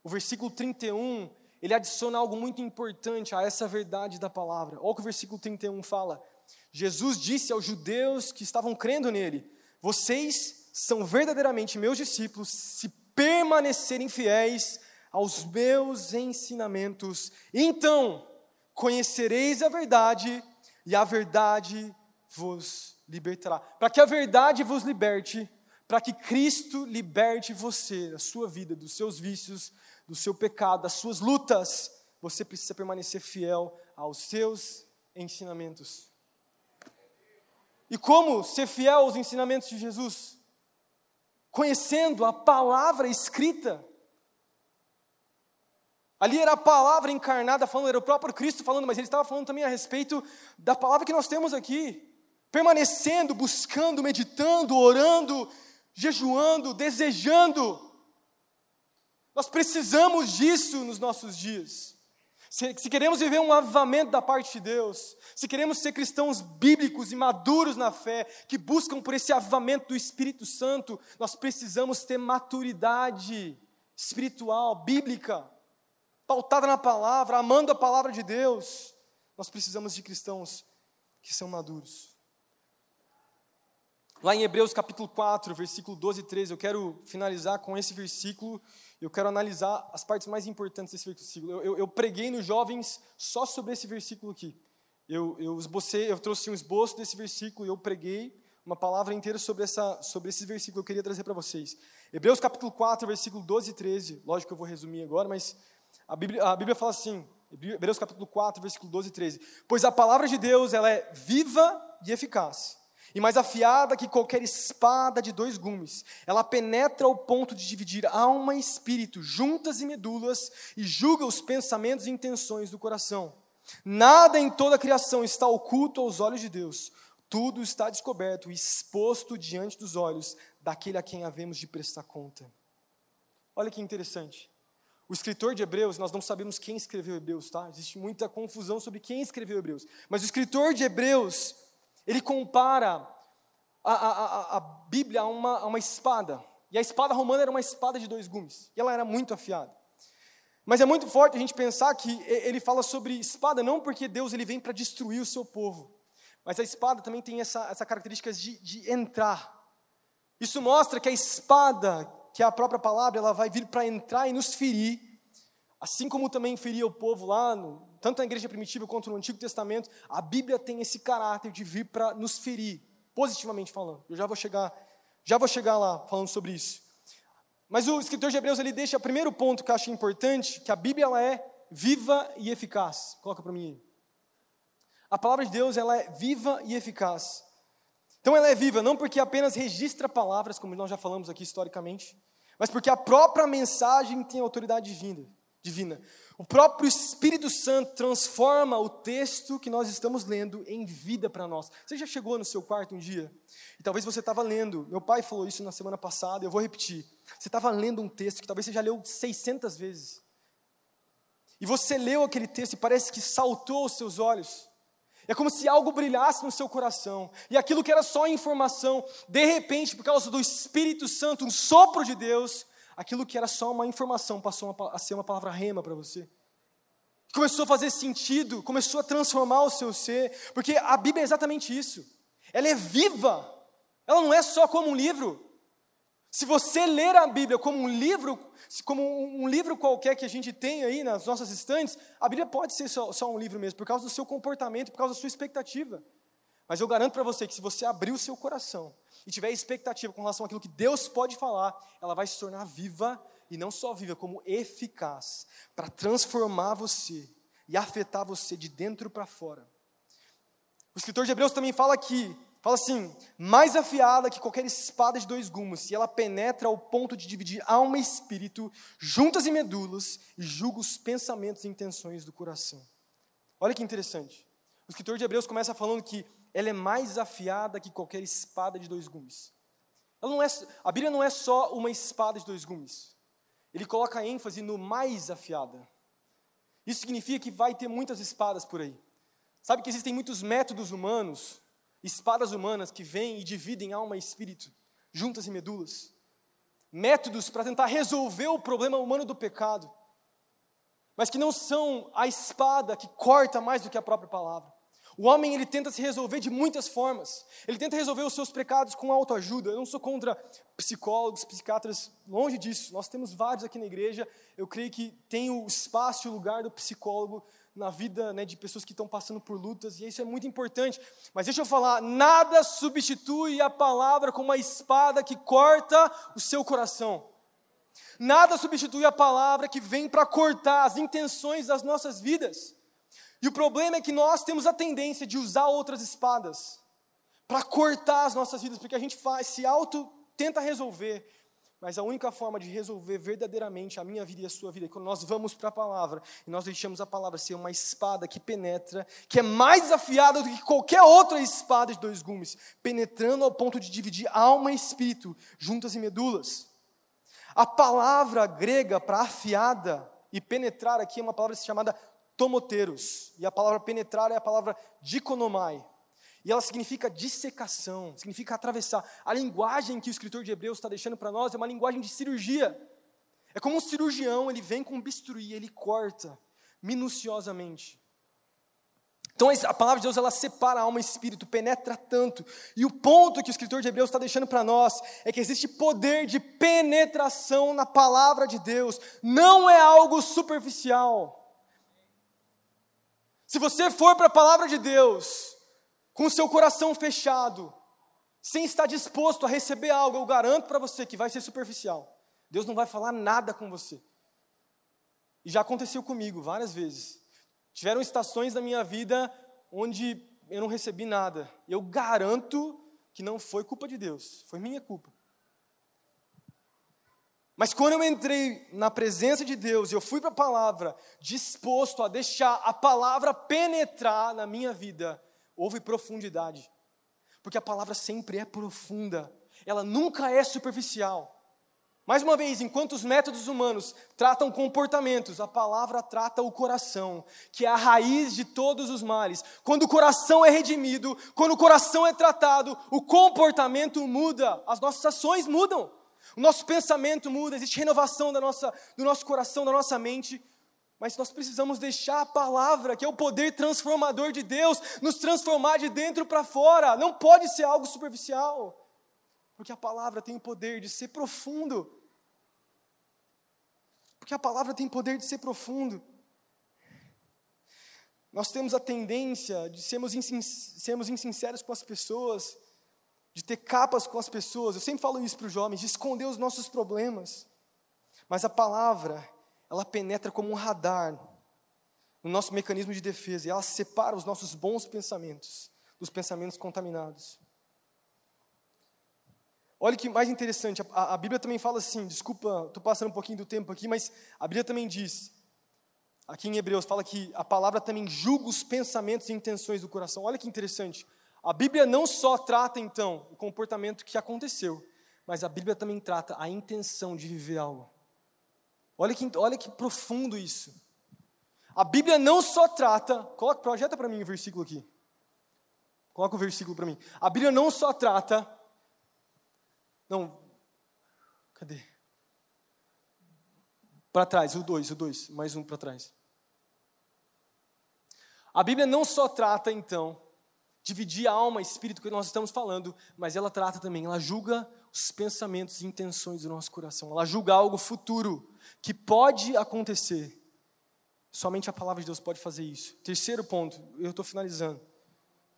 O versículo 31, ele adiciona algo muito importante a essa verdade da palavra. Olha o que o versículo 31 fala. Jesus disse aos judeus que estavam crendo nele: Vocês são verdadeiramente meus discípulos se permanecerem fiéis aos meus ensinamentos. Então conhecereis a verdade, e a verdade vos libertará. Para que a verdade vos liberte, para que Cristo liberte você, a sua vida, dos seus vícios, do seu pecado, das suas lutas, você precisa permanecer fiel aos seus ensinamentos. E como ser fiel aos ensinamentos de Jesus? Conhecendo a palavra escrita Ali era a palavra encarnada falando, era o próprio Cristo falando, mas ele estava falando também a respeito da palavra que nós temos aqui. Permanecendo, buscando, meditando, orando, jejuando, desejando. Nós precisamos disso nos nossos dias. Se, se, queremos viver um avivamento da parte de Deus, se queremos ser cristãos bíblicos e maduros na fé, que buscam por esse avivamento do Espírito Santo, nós precisamos ter maturidade espiritual, bíblica pautada na palavra, amando a palavra de Deus. Nós precisamos de cristãos que são maduros. Lá em Hebreus capítulo 4, versículo 12 e 13, eu quero finalizar com esse versículo, eu quero analisar as partes mais importantes desse versículo. Eu, eu, eu preguei nos jovens só sobre esse versículo aqui. Eu, eu esbocei, eu trouxe um esboço desse versículo e eu preguei uma palavra inteira sobre, essa, sobre esse versículo que eu queria trazer para vocês. Hebreus capítulo 4, versículo 12 e 13, lógico que eu vou resumir agora, mas a Bíblia, a Bíblia fala assim, Hebreus capítulo 4, versículo 12 e 13. Pois a palavra de Deus, ela é viva e eficaz, e mais afiada que qualquer espada de dois gumes. Ela penetra ao ponto de dividir alma e espírito, juntas e medulas, e julga os pensamentos e intenções do coração. Nada em toda a criação está oculto aos olhos de Deus. Tudo está descoberto e exposto diante dos olhos daquele a quem havemos de prestar conta. Olha que interessante. O escritor de Hebreus, nós não sabemos quem escreveu Hebreus, tá? Existe muita confusão sobre quem escreveu Hebreus. Mas o escritor de Hebreus, ele compara a, a, a Bíblia a uma, a uma espada. E a espada romana era uma espada de dois gumes. E ela era muito afiada. Mas é muito forte a gente pensar que ele fala sobre espada não porque Deus ele vem para destruir o seu povo. Mas a espada também tem essa, essa característica de, de entrar. Isso mostra que a espada que a própria palavra ela vai vir para entrar e nos ferir, assim como também feria o povo lá, no, tanto na igreja primitiva quanto no Antigo Testamento, a Bíblia tem esse caráter de vir para nos ferir, positivamente falando. Eu já vou chegar, já vou chegar lá falando sobre isso. Mas o escritor de Hebreus ele deixa o primeiro ponto que eu acho importante, que a Bíblia ela é viva e eficaz. Coloca para mim aí. A palavra de Deus ela é viva e eficaz. Então ela é viva não porque apenas registra palavras, como nós já falamos aqui historicamente, mas porque a própria mensagem tem autoridade divina. Divina. O próprio Espírito Santo transforma o texto que nós estamos lendo em vida para nós. Você já chegou no seu quarto um dia? E talvez você estava lendo, meu pai falou isso na semana passada, eu vou repetir. Você estava lendo um texto que talvez você já leu 600 vezes. E você leu aquele texto e parece que saltou aos seus olhos. É como se algo brilhasse no seu coração. E aquilo que era só informação, de repente, por causa do Espírito Santo, um sopro de Deus, aquilo que era só uma informação passou a ser uma palavra rema para você. Começou a fazer sentido, começou a transformar o seu ser, porque a Bíblia é exatamente isso. Ela é viva. Ela não é só como um livro. Se você ler a Bíblia como um livro, como um livro qualquer que a gente tem aí nas nossas estantes, a Bíblia pode ser só, só um livro mesmo, por causa do seu comportamento, por causa da sua expectativa. Mas eu garanto para você que se você abrir o seu coração e tiver expectativa com relação àquilo que Deus pode falar, ela vai se tornar viva e não só viva, como eficaz para transformar você e afetar você de dentro para fora. O escritor de Hebreus também fala que Fala assim: mais afiada que qualquer espada de dois gumes, e ela penetra ao ponto de dividir alma e espírito, juntas e medulas, e julga os pensamentos e intenções do coração. Olha que interessante. O escritor de Hebreus começa falando que ela é mais afiada que qualquer espada de dois gumes. Ela não é, a Bíblia não é só uma espada de dois gumes. Ele coloca ênfase no mais afiada. Isso significa que vai ter muitas espadas por aí. Sabe que existem muitos métodos humanos espadas humanas que vêm e dividem alma e espírito, juntas e medulas. Métodos para tentar resolver o problema humano do pecado, mas que não são a espada que corta mais do que a própria palavra. O homem ele tenta se resolver de muitas formas. Ele tenta resolver os seus pecados com autoajuda. Eu não sou contra psicólogos, psiquiatras, longe disso. Nós temos vários aqui na igreja. Eu creio que tem o espaço e o lugar do psicólogo na vida né, de pessoas que estão passando por lutas, e isso é muito importante. Mas deixa eu falar: nada substitui a palavra como uma espada que corta o seu coração. Nada substitui a palavra que vem para cortar as intenções das nossas vidas. E o problema é que nós temos a tendência de usar outras espadas para cortar as nossas vidas, porque a gente faz, se auto tenta resolver, mas a única forma de resolver verdadeiramente a minha vida e a sua vida é quando nós vamos para a palavra e nós deixamos a palavra ser uma espada que penetra, que é mais afiada do que qualquer outra espada de dois gumes, penetrando ao ponto de dividir alma e espírito, juntas e medulas. A palavra grega para afiada e penetrar aqui é uma palavra chamada tomoteiros, e a palavra penetrar é a palavra dikonomai, e ela significa dissecação, significa atravessar. A linguagem que o escritor de Hebreus está deixando para nós é uma linguagem de cirurgia. É como um cirurgião, ele vem com bisturi, ele corta minuciosamente. Então a palavra de Deus ela separa alma e espírito, penetra tanto. E o ponto que o escritor de Hebreus está deixando para nós é que existe poder de penetração na palavra de Deus. Não é algo superficial. Se você for para a palavra de Deus com o seu coração fechado, sem estar disposto a receber algo, eu garanto para você que vai ser superficial. Deus não vai falar nada com você. E já aconteceu comigo várias vezes. Tiveram estações da minha vida onde eu não recebi nada. Eu garanto que não foi culpa de Deus, foi minha culpa. Mas quando eu entrei na presença de Deus eu fui para a palavra, disposto a deixar a palavra penetrar na minha vida, houve profundidade. Porque a palavra sempre é profunda, ela nunca é superficial. Mais uma vez, enquanto os métodos humanos tratam comportamentos, a palavra trata o coração, que é a raiz de todos os males. Quando o coração é redimido, quando o coração é tratado, o comportamento muda, as nossas ações mudam, o nosso pensamento muda, existe renovação da nossa, do nosso coração, da nossa mente. Mas nós precisamos deixar a palavra, que é o poder transformador de Deus, nos transformar de dentro para fora. Não pode ser algo superficial. Porque a palavra tem o poder de ser profundo. Porque a palavra tem o poder de ser profundo. Nós temos a tendência de sermos, sermos insinceros com as pessoas, de ter capas com as pessoas. Eu sempre falo isso para os jovens, de esconder os nossos problemas. Mas a palavra, ela penetra como um radar no nosso mecanismo de defesa e ela separa os nossos bons pensamentos dos pensamentos contaminados. Olha que mais interessante, a, a Bíblia também fala assim, desculpa, estou passando um pouquinho do tempo aqui, mas a Bíblia também diz aqui em Hebreus, fala que a palavra também julga os pensamentos e intenções do coração. Olha que interessante. A Bíblia não só trata, então, o comportamento que aconteceu, mas a Bíblia também trata a intenção de viver algo. Olha que, olha que profundo isso. A Bíblia não só trata, coloca, projeta para mim o versículo aqui. Coloca o versículo para mim. A Bíblia não só trata. Não. Cadê? Para trás, o dois, o dois, mais um para trás. A Bíblia não só trata, então, dividir alma e espírito que nós estamos falando, mas ela trata também, ela julga os pensamentos e intenções do nosso coração. Ela julga algo futuro que pode acontecer. Somente a palavra de Deus pode fazer isso. Terceiro ponto, eu estou finalizando.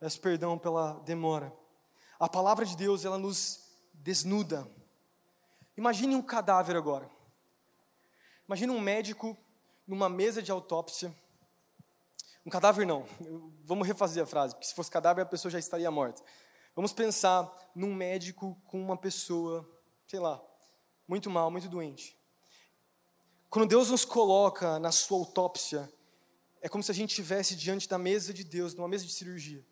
Peço perdão pela demora. A palavra de Deus, ela nos desnuda. Imagine um cadáver agora. Imagine um médico numa mesa de autópsia. Um cadáver não. Vamos refazer a frase, porque se fosse cadáver a pessoa já estaria morta. Vamos pensar num médico com uma pessoa, sei lá, muito mal, muito doente. Quando Deus nos coloca na sua autópsia, é como se a gente estivesse diante da mesa de Deus, numa mesa de cirurgia.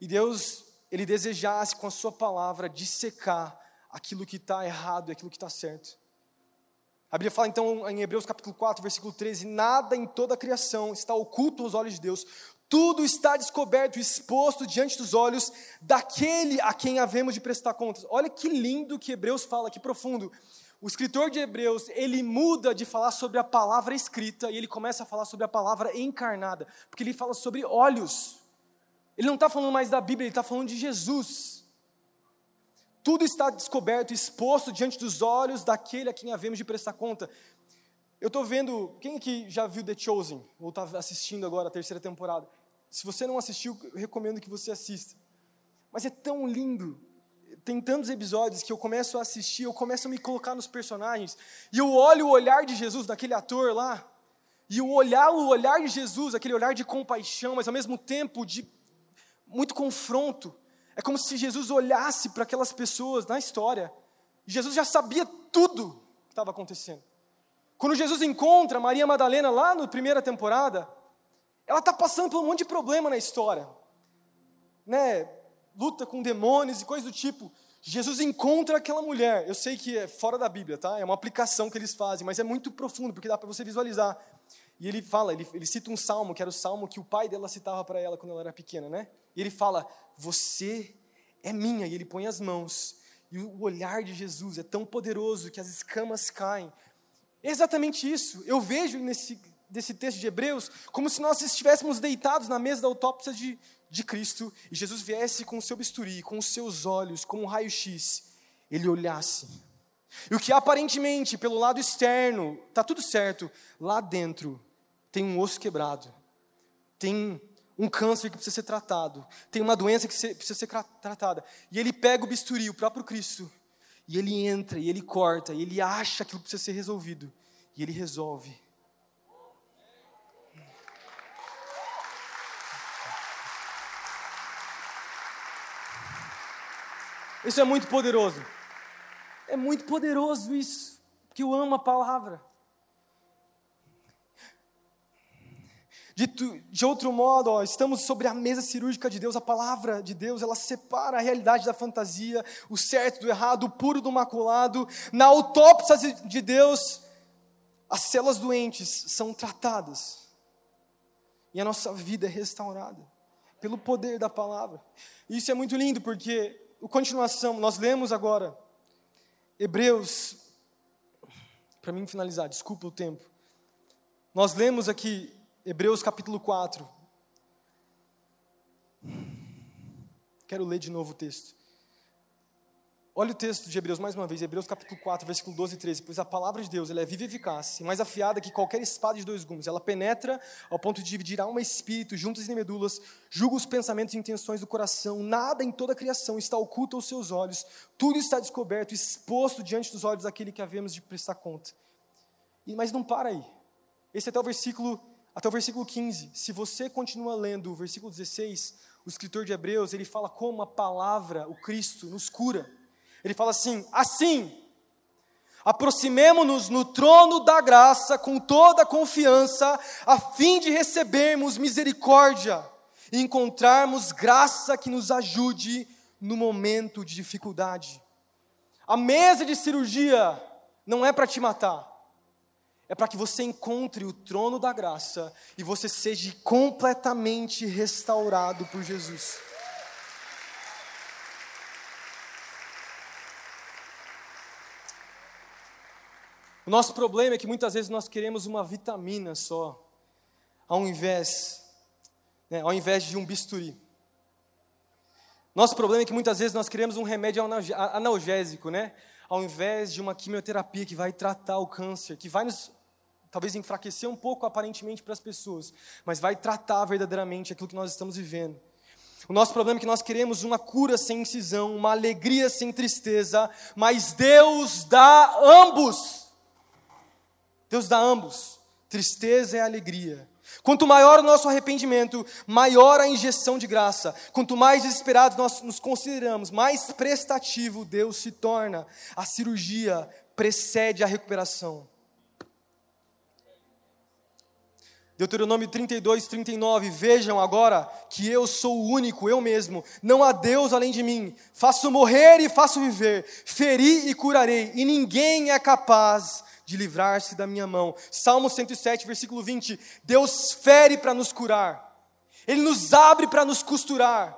E Deus, Ele desejasse com a Sua palavra dissecar aquilo que está errado e aquilo que está certo. A Bíblia fala então em Hebreus capítulo 4, versículo 13: Nada em toda a criação está oculto aos olhos de Deus, tudo está descoberto, exposto diante dos olhos daquele a quem havemos de prestar contas. Olha que lindo que Hebreus fala, que profundo. O escritor de Hebreus, ele muda de falar sobre a palavra escrita e ele começa a falar sobre a palavra encarnada, porque ele fala sobre olhos. Ele não está falando mais da Bíblia, ele está falando de Jesus. Tudo está descoberto, exposto diante dos olhos daquele a quem havemos de prestar conta. Eu estou vendo, quem aqui já viu The Chosen? Ou está assistindo agora a terceira temporada? Se você não assistiu, eu recomendo que você assista. Mas é tão lindo. Tem tantos episódios que eu começo a assistir, eu começo a me colocar nos personagens, e eu olho o olhar de Jesus, daquele ator lá, e eu olhar o olhar de Jesus, aquele olhar de compaixão, mas ao mesmo tempo de muito confronto. É como se Jesus olhasse para aquelas pessoas na história. Jesus já sabia tudo que estava acontecendo. Quando Jesus encontra Maria Madalena lá na primeira temporada, ela está passando por um monte de problema na história. Né? Luta com demônios e coisas do tipo. Jesus encontra aquela mulher. Eu sei que é fora da Bíblia, tá? É uma aplicação que eles fazem, mas é muito profundo, porque dá para você visualizar. E ele fala, ele, ele cita um salmo, que era o salmo que o pai dela citava para ela quando ela era pequena, né? E ele fala: Você é minha. E ele põe as mãos. E o olhar de Jesus é tão poderoso que as escamas caem. É exatamente isso. Eu vejo nesse texto de Hebreus como se nós estivéssemos deitados na mesa da autópsia de, de Cristo e Jesus viesse com o seu bisturi, com os seus olhos, como um raio-x, ele olhasse. E o que aparentemente, pelo lado externo, está tudo certo, lá dentro tem um osso quebrado, tem um câncer que precisa ser tratado, tem uma doença que precisa ser tratada. E ele pega o bisturi, o próprio Cristo, e ele entra, e ele corta, e ele acha que precisa ser resolvido, e ele resolve. Isso é muito poderoso. É muito poderoso isso, porque eu amo a palavra. De, de outro modo, ó, estamos sobre a mesa cirúrgica de Deus, a palavra de Deus, ela separa a realidade da fantasia, o certo do errado, o puro do maculado. Na autópsia de Deus, as células doentes são tratadas e a nossa vida é restaurada pelo poder da palavra. Isso é muito lindo porque, a continuação, nós lemos agora Hebreus, para mim finalizar, desculpa o tempo. Nós lemos aqui Hebreus capítulo 4. Quero ler de novo o texto. Olha o texto de Hebreus mais uma vez, Hebreus capítulo 4, versículo 12 e 13. Pois a palavra de Deus ela é viva e eficaz, e mais afiada que qualquer espada de dois gumes. Ela penetra ao ponto de dividir alma e espírito, juntas e medulas, julga os pensamentos e intenções do coração. Nada em toda a criação está oculto aos seus olhos. Tudo está descoberto, exposto diante dos olhos daquele que havemos de prestar conta. E, mas não para aí. Esse é até o versículo até o versículo 15. Se você continua lendo o versículo 16, o escritor de Hebreus, ele fala como a palavra, o Cristo, nos cura. Ele fala assim: assim, Aproximemo-nos no trono da graça com toda a confiança, a fim de recebermos misericórdia e encontrarmos graça que nos ajude no momento de dificuldade. A mesa de cirurgia não é para te matar, é para que você encontre o trono da graça e você seja completamente restaurado por Jesus. O nosso problema é que muitas vezes nós queremos uma vitamina só, ao invés, né, ao invés de um bisturi. Nosso problema é que muitas vezes nós queremos um remédio analgésico, né? Ao invés de uma quimioterapia que vai tratar o câncer, que vai nos talvez enfraquecer um pouco aparentemente para as pessoas, mas vai tratar verdadeiramente aquilo que nós estamos vivendo. O nosso problema é que nós queremos uma cura sem incisão, uma alegria sem tristeza, mas Deus dá ambos. Deus dá ambos, tristeza e alegria. Quanto maior o nosso arrependimento, maior a injeção de graça. Quanto mais desesperados nós nos consideramos, mais prestativo Deus se torna. A cirurgia precede a recuperação. Deuteronômio 32, 39. Vejam agora que eu sou o único, eu mesmo. Não há Deus além de mim. Faço morrer e faço viver. Feri e curarei. E ninguém é capaz de livrar-se da minha mão. Salmo 107, versículo 20. Deus fere para nos curar, Ele nos abre para nos costurar.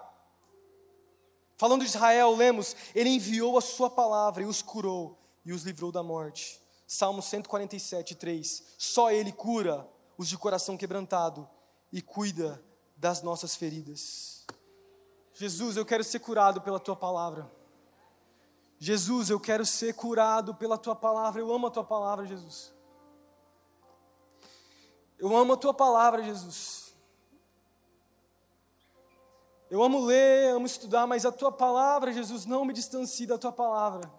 Falando de Israel, lemos: Ele enviou a Sua palavra e os curou e os livrou da morte. Salmo 147, 3. Só Ele cura os de coração quebrantado e cuida das nossas feridas. Jesus, eu quero ser curado pela Tua palavra. Jesus, eu quero ser curado pela tua palavra. Eu amo a tua palavra, Jesus. Eu amo a tua palavra, Jesus. Eu amo ler, amo estudar, mas a tua palavra, Jesus, não me distancie da tua palavra.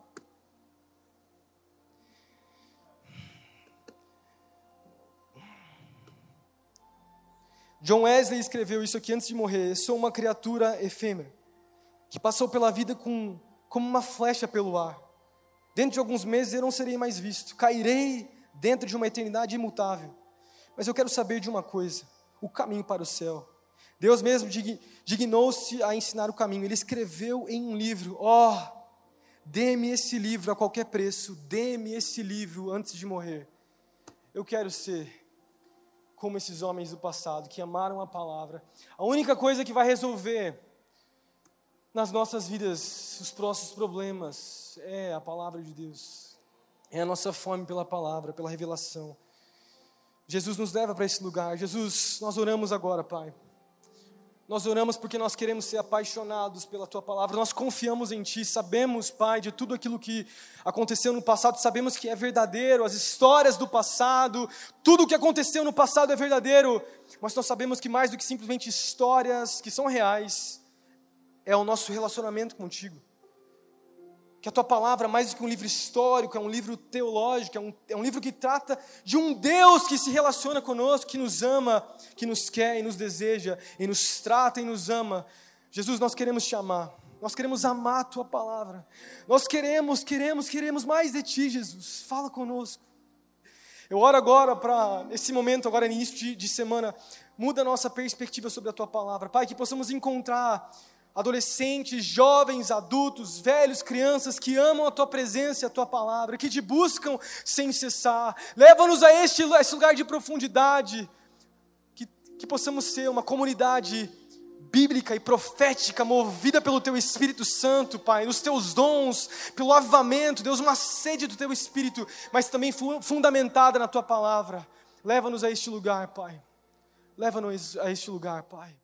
John Wesley escreveu isso aqui antes de morrer. Sou uma criatura efêmera que passou pela vida com como uma flecha pelo ar. Dentro de alguns meses eu não serei mais visto, cairei dentro de uma eternidade imutável. Mas eu quero saber de uma coisa: o caminho para o céu. Deus mesmo dignou-se a ensinar o caminho. Ele escreveu em um livro: ó, oh, dê-me esse livro a qualquer preço, dê-me esse livro antes de morrer. Eu quero ser como esses homens do passado que amaram a palavra. A única coisa que vai resolver nas nossas vidas os próximos problemas é a palavra de Deus, é a nossa fome pela palavra, pela revelação. Jesus nos leva para esse lugar. Jesus, nós oramos agora, Pai. Nós oramos porque nós queremos ser apaixonados pela Tua palavra, nós confiamos em Ti, sabemos, Pai, de tudo aquilo que aconteceu no passado, sabemos que é verdadeiro, as histórias do passado, tudo o que aconteceu no passado é verdadeiro, mas nós sabemos que mais do que simplesmente histórias que são reais, é o nosso relacionamento contigo. Que a tua palavra, mais do que um livro histórico, é um livro teológico, é um, é um livro que trata de um Deus que se relaciona conosco, que nos ama, que nos quer e nos deseja, e nos trata e nos ama. Jesus, nós queremos te amar. Nós queremos amar a tua palavra. Nós queremos, queremos, queremos mais de ti, Jesus. Fala conosco. Eu oro agora para, nesse momento, agora início de, de semana, muda a nossa perspectiva sobre a tua palavra. Pai, que possamos encontrar adolescentes, jovens, adultos, velhos, crianças que amam a tua presença e a tua palavra, que te buscam sem cessar. Leva-nos a este, lugar de profundidade, que, que possamos ser uma comunidade bíblica e profética, movida pelo Teu Espírito Santo, Pai, nos Teus dons, pelo avivamento, Deus, uma sede do Teu Espírito, mas também fundamentada na Tua palavra. Leva-nos a este lugar, Pai. Leva-nos a este lugar, Pai.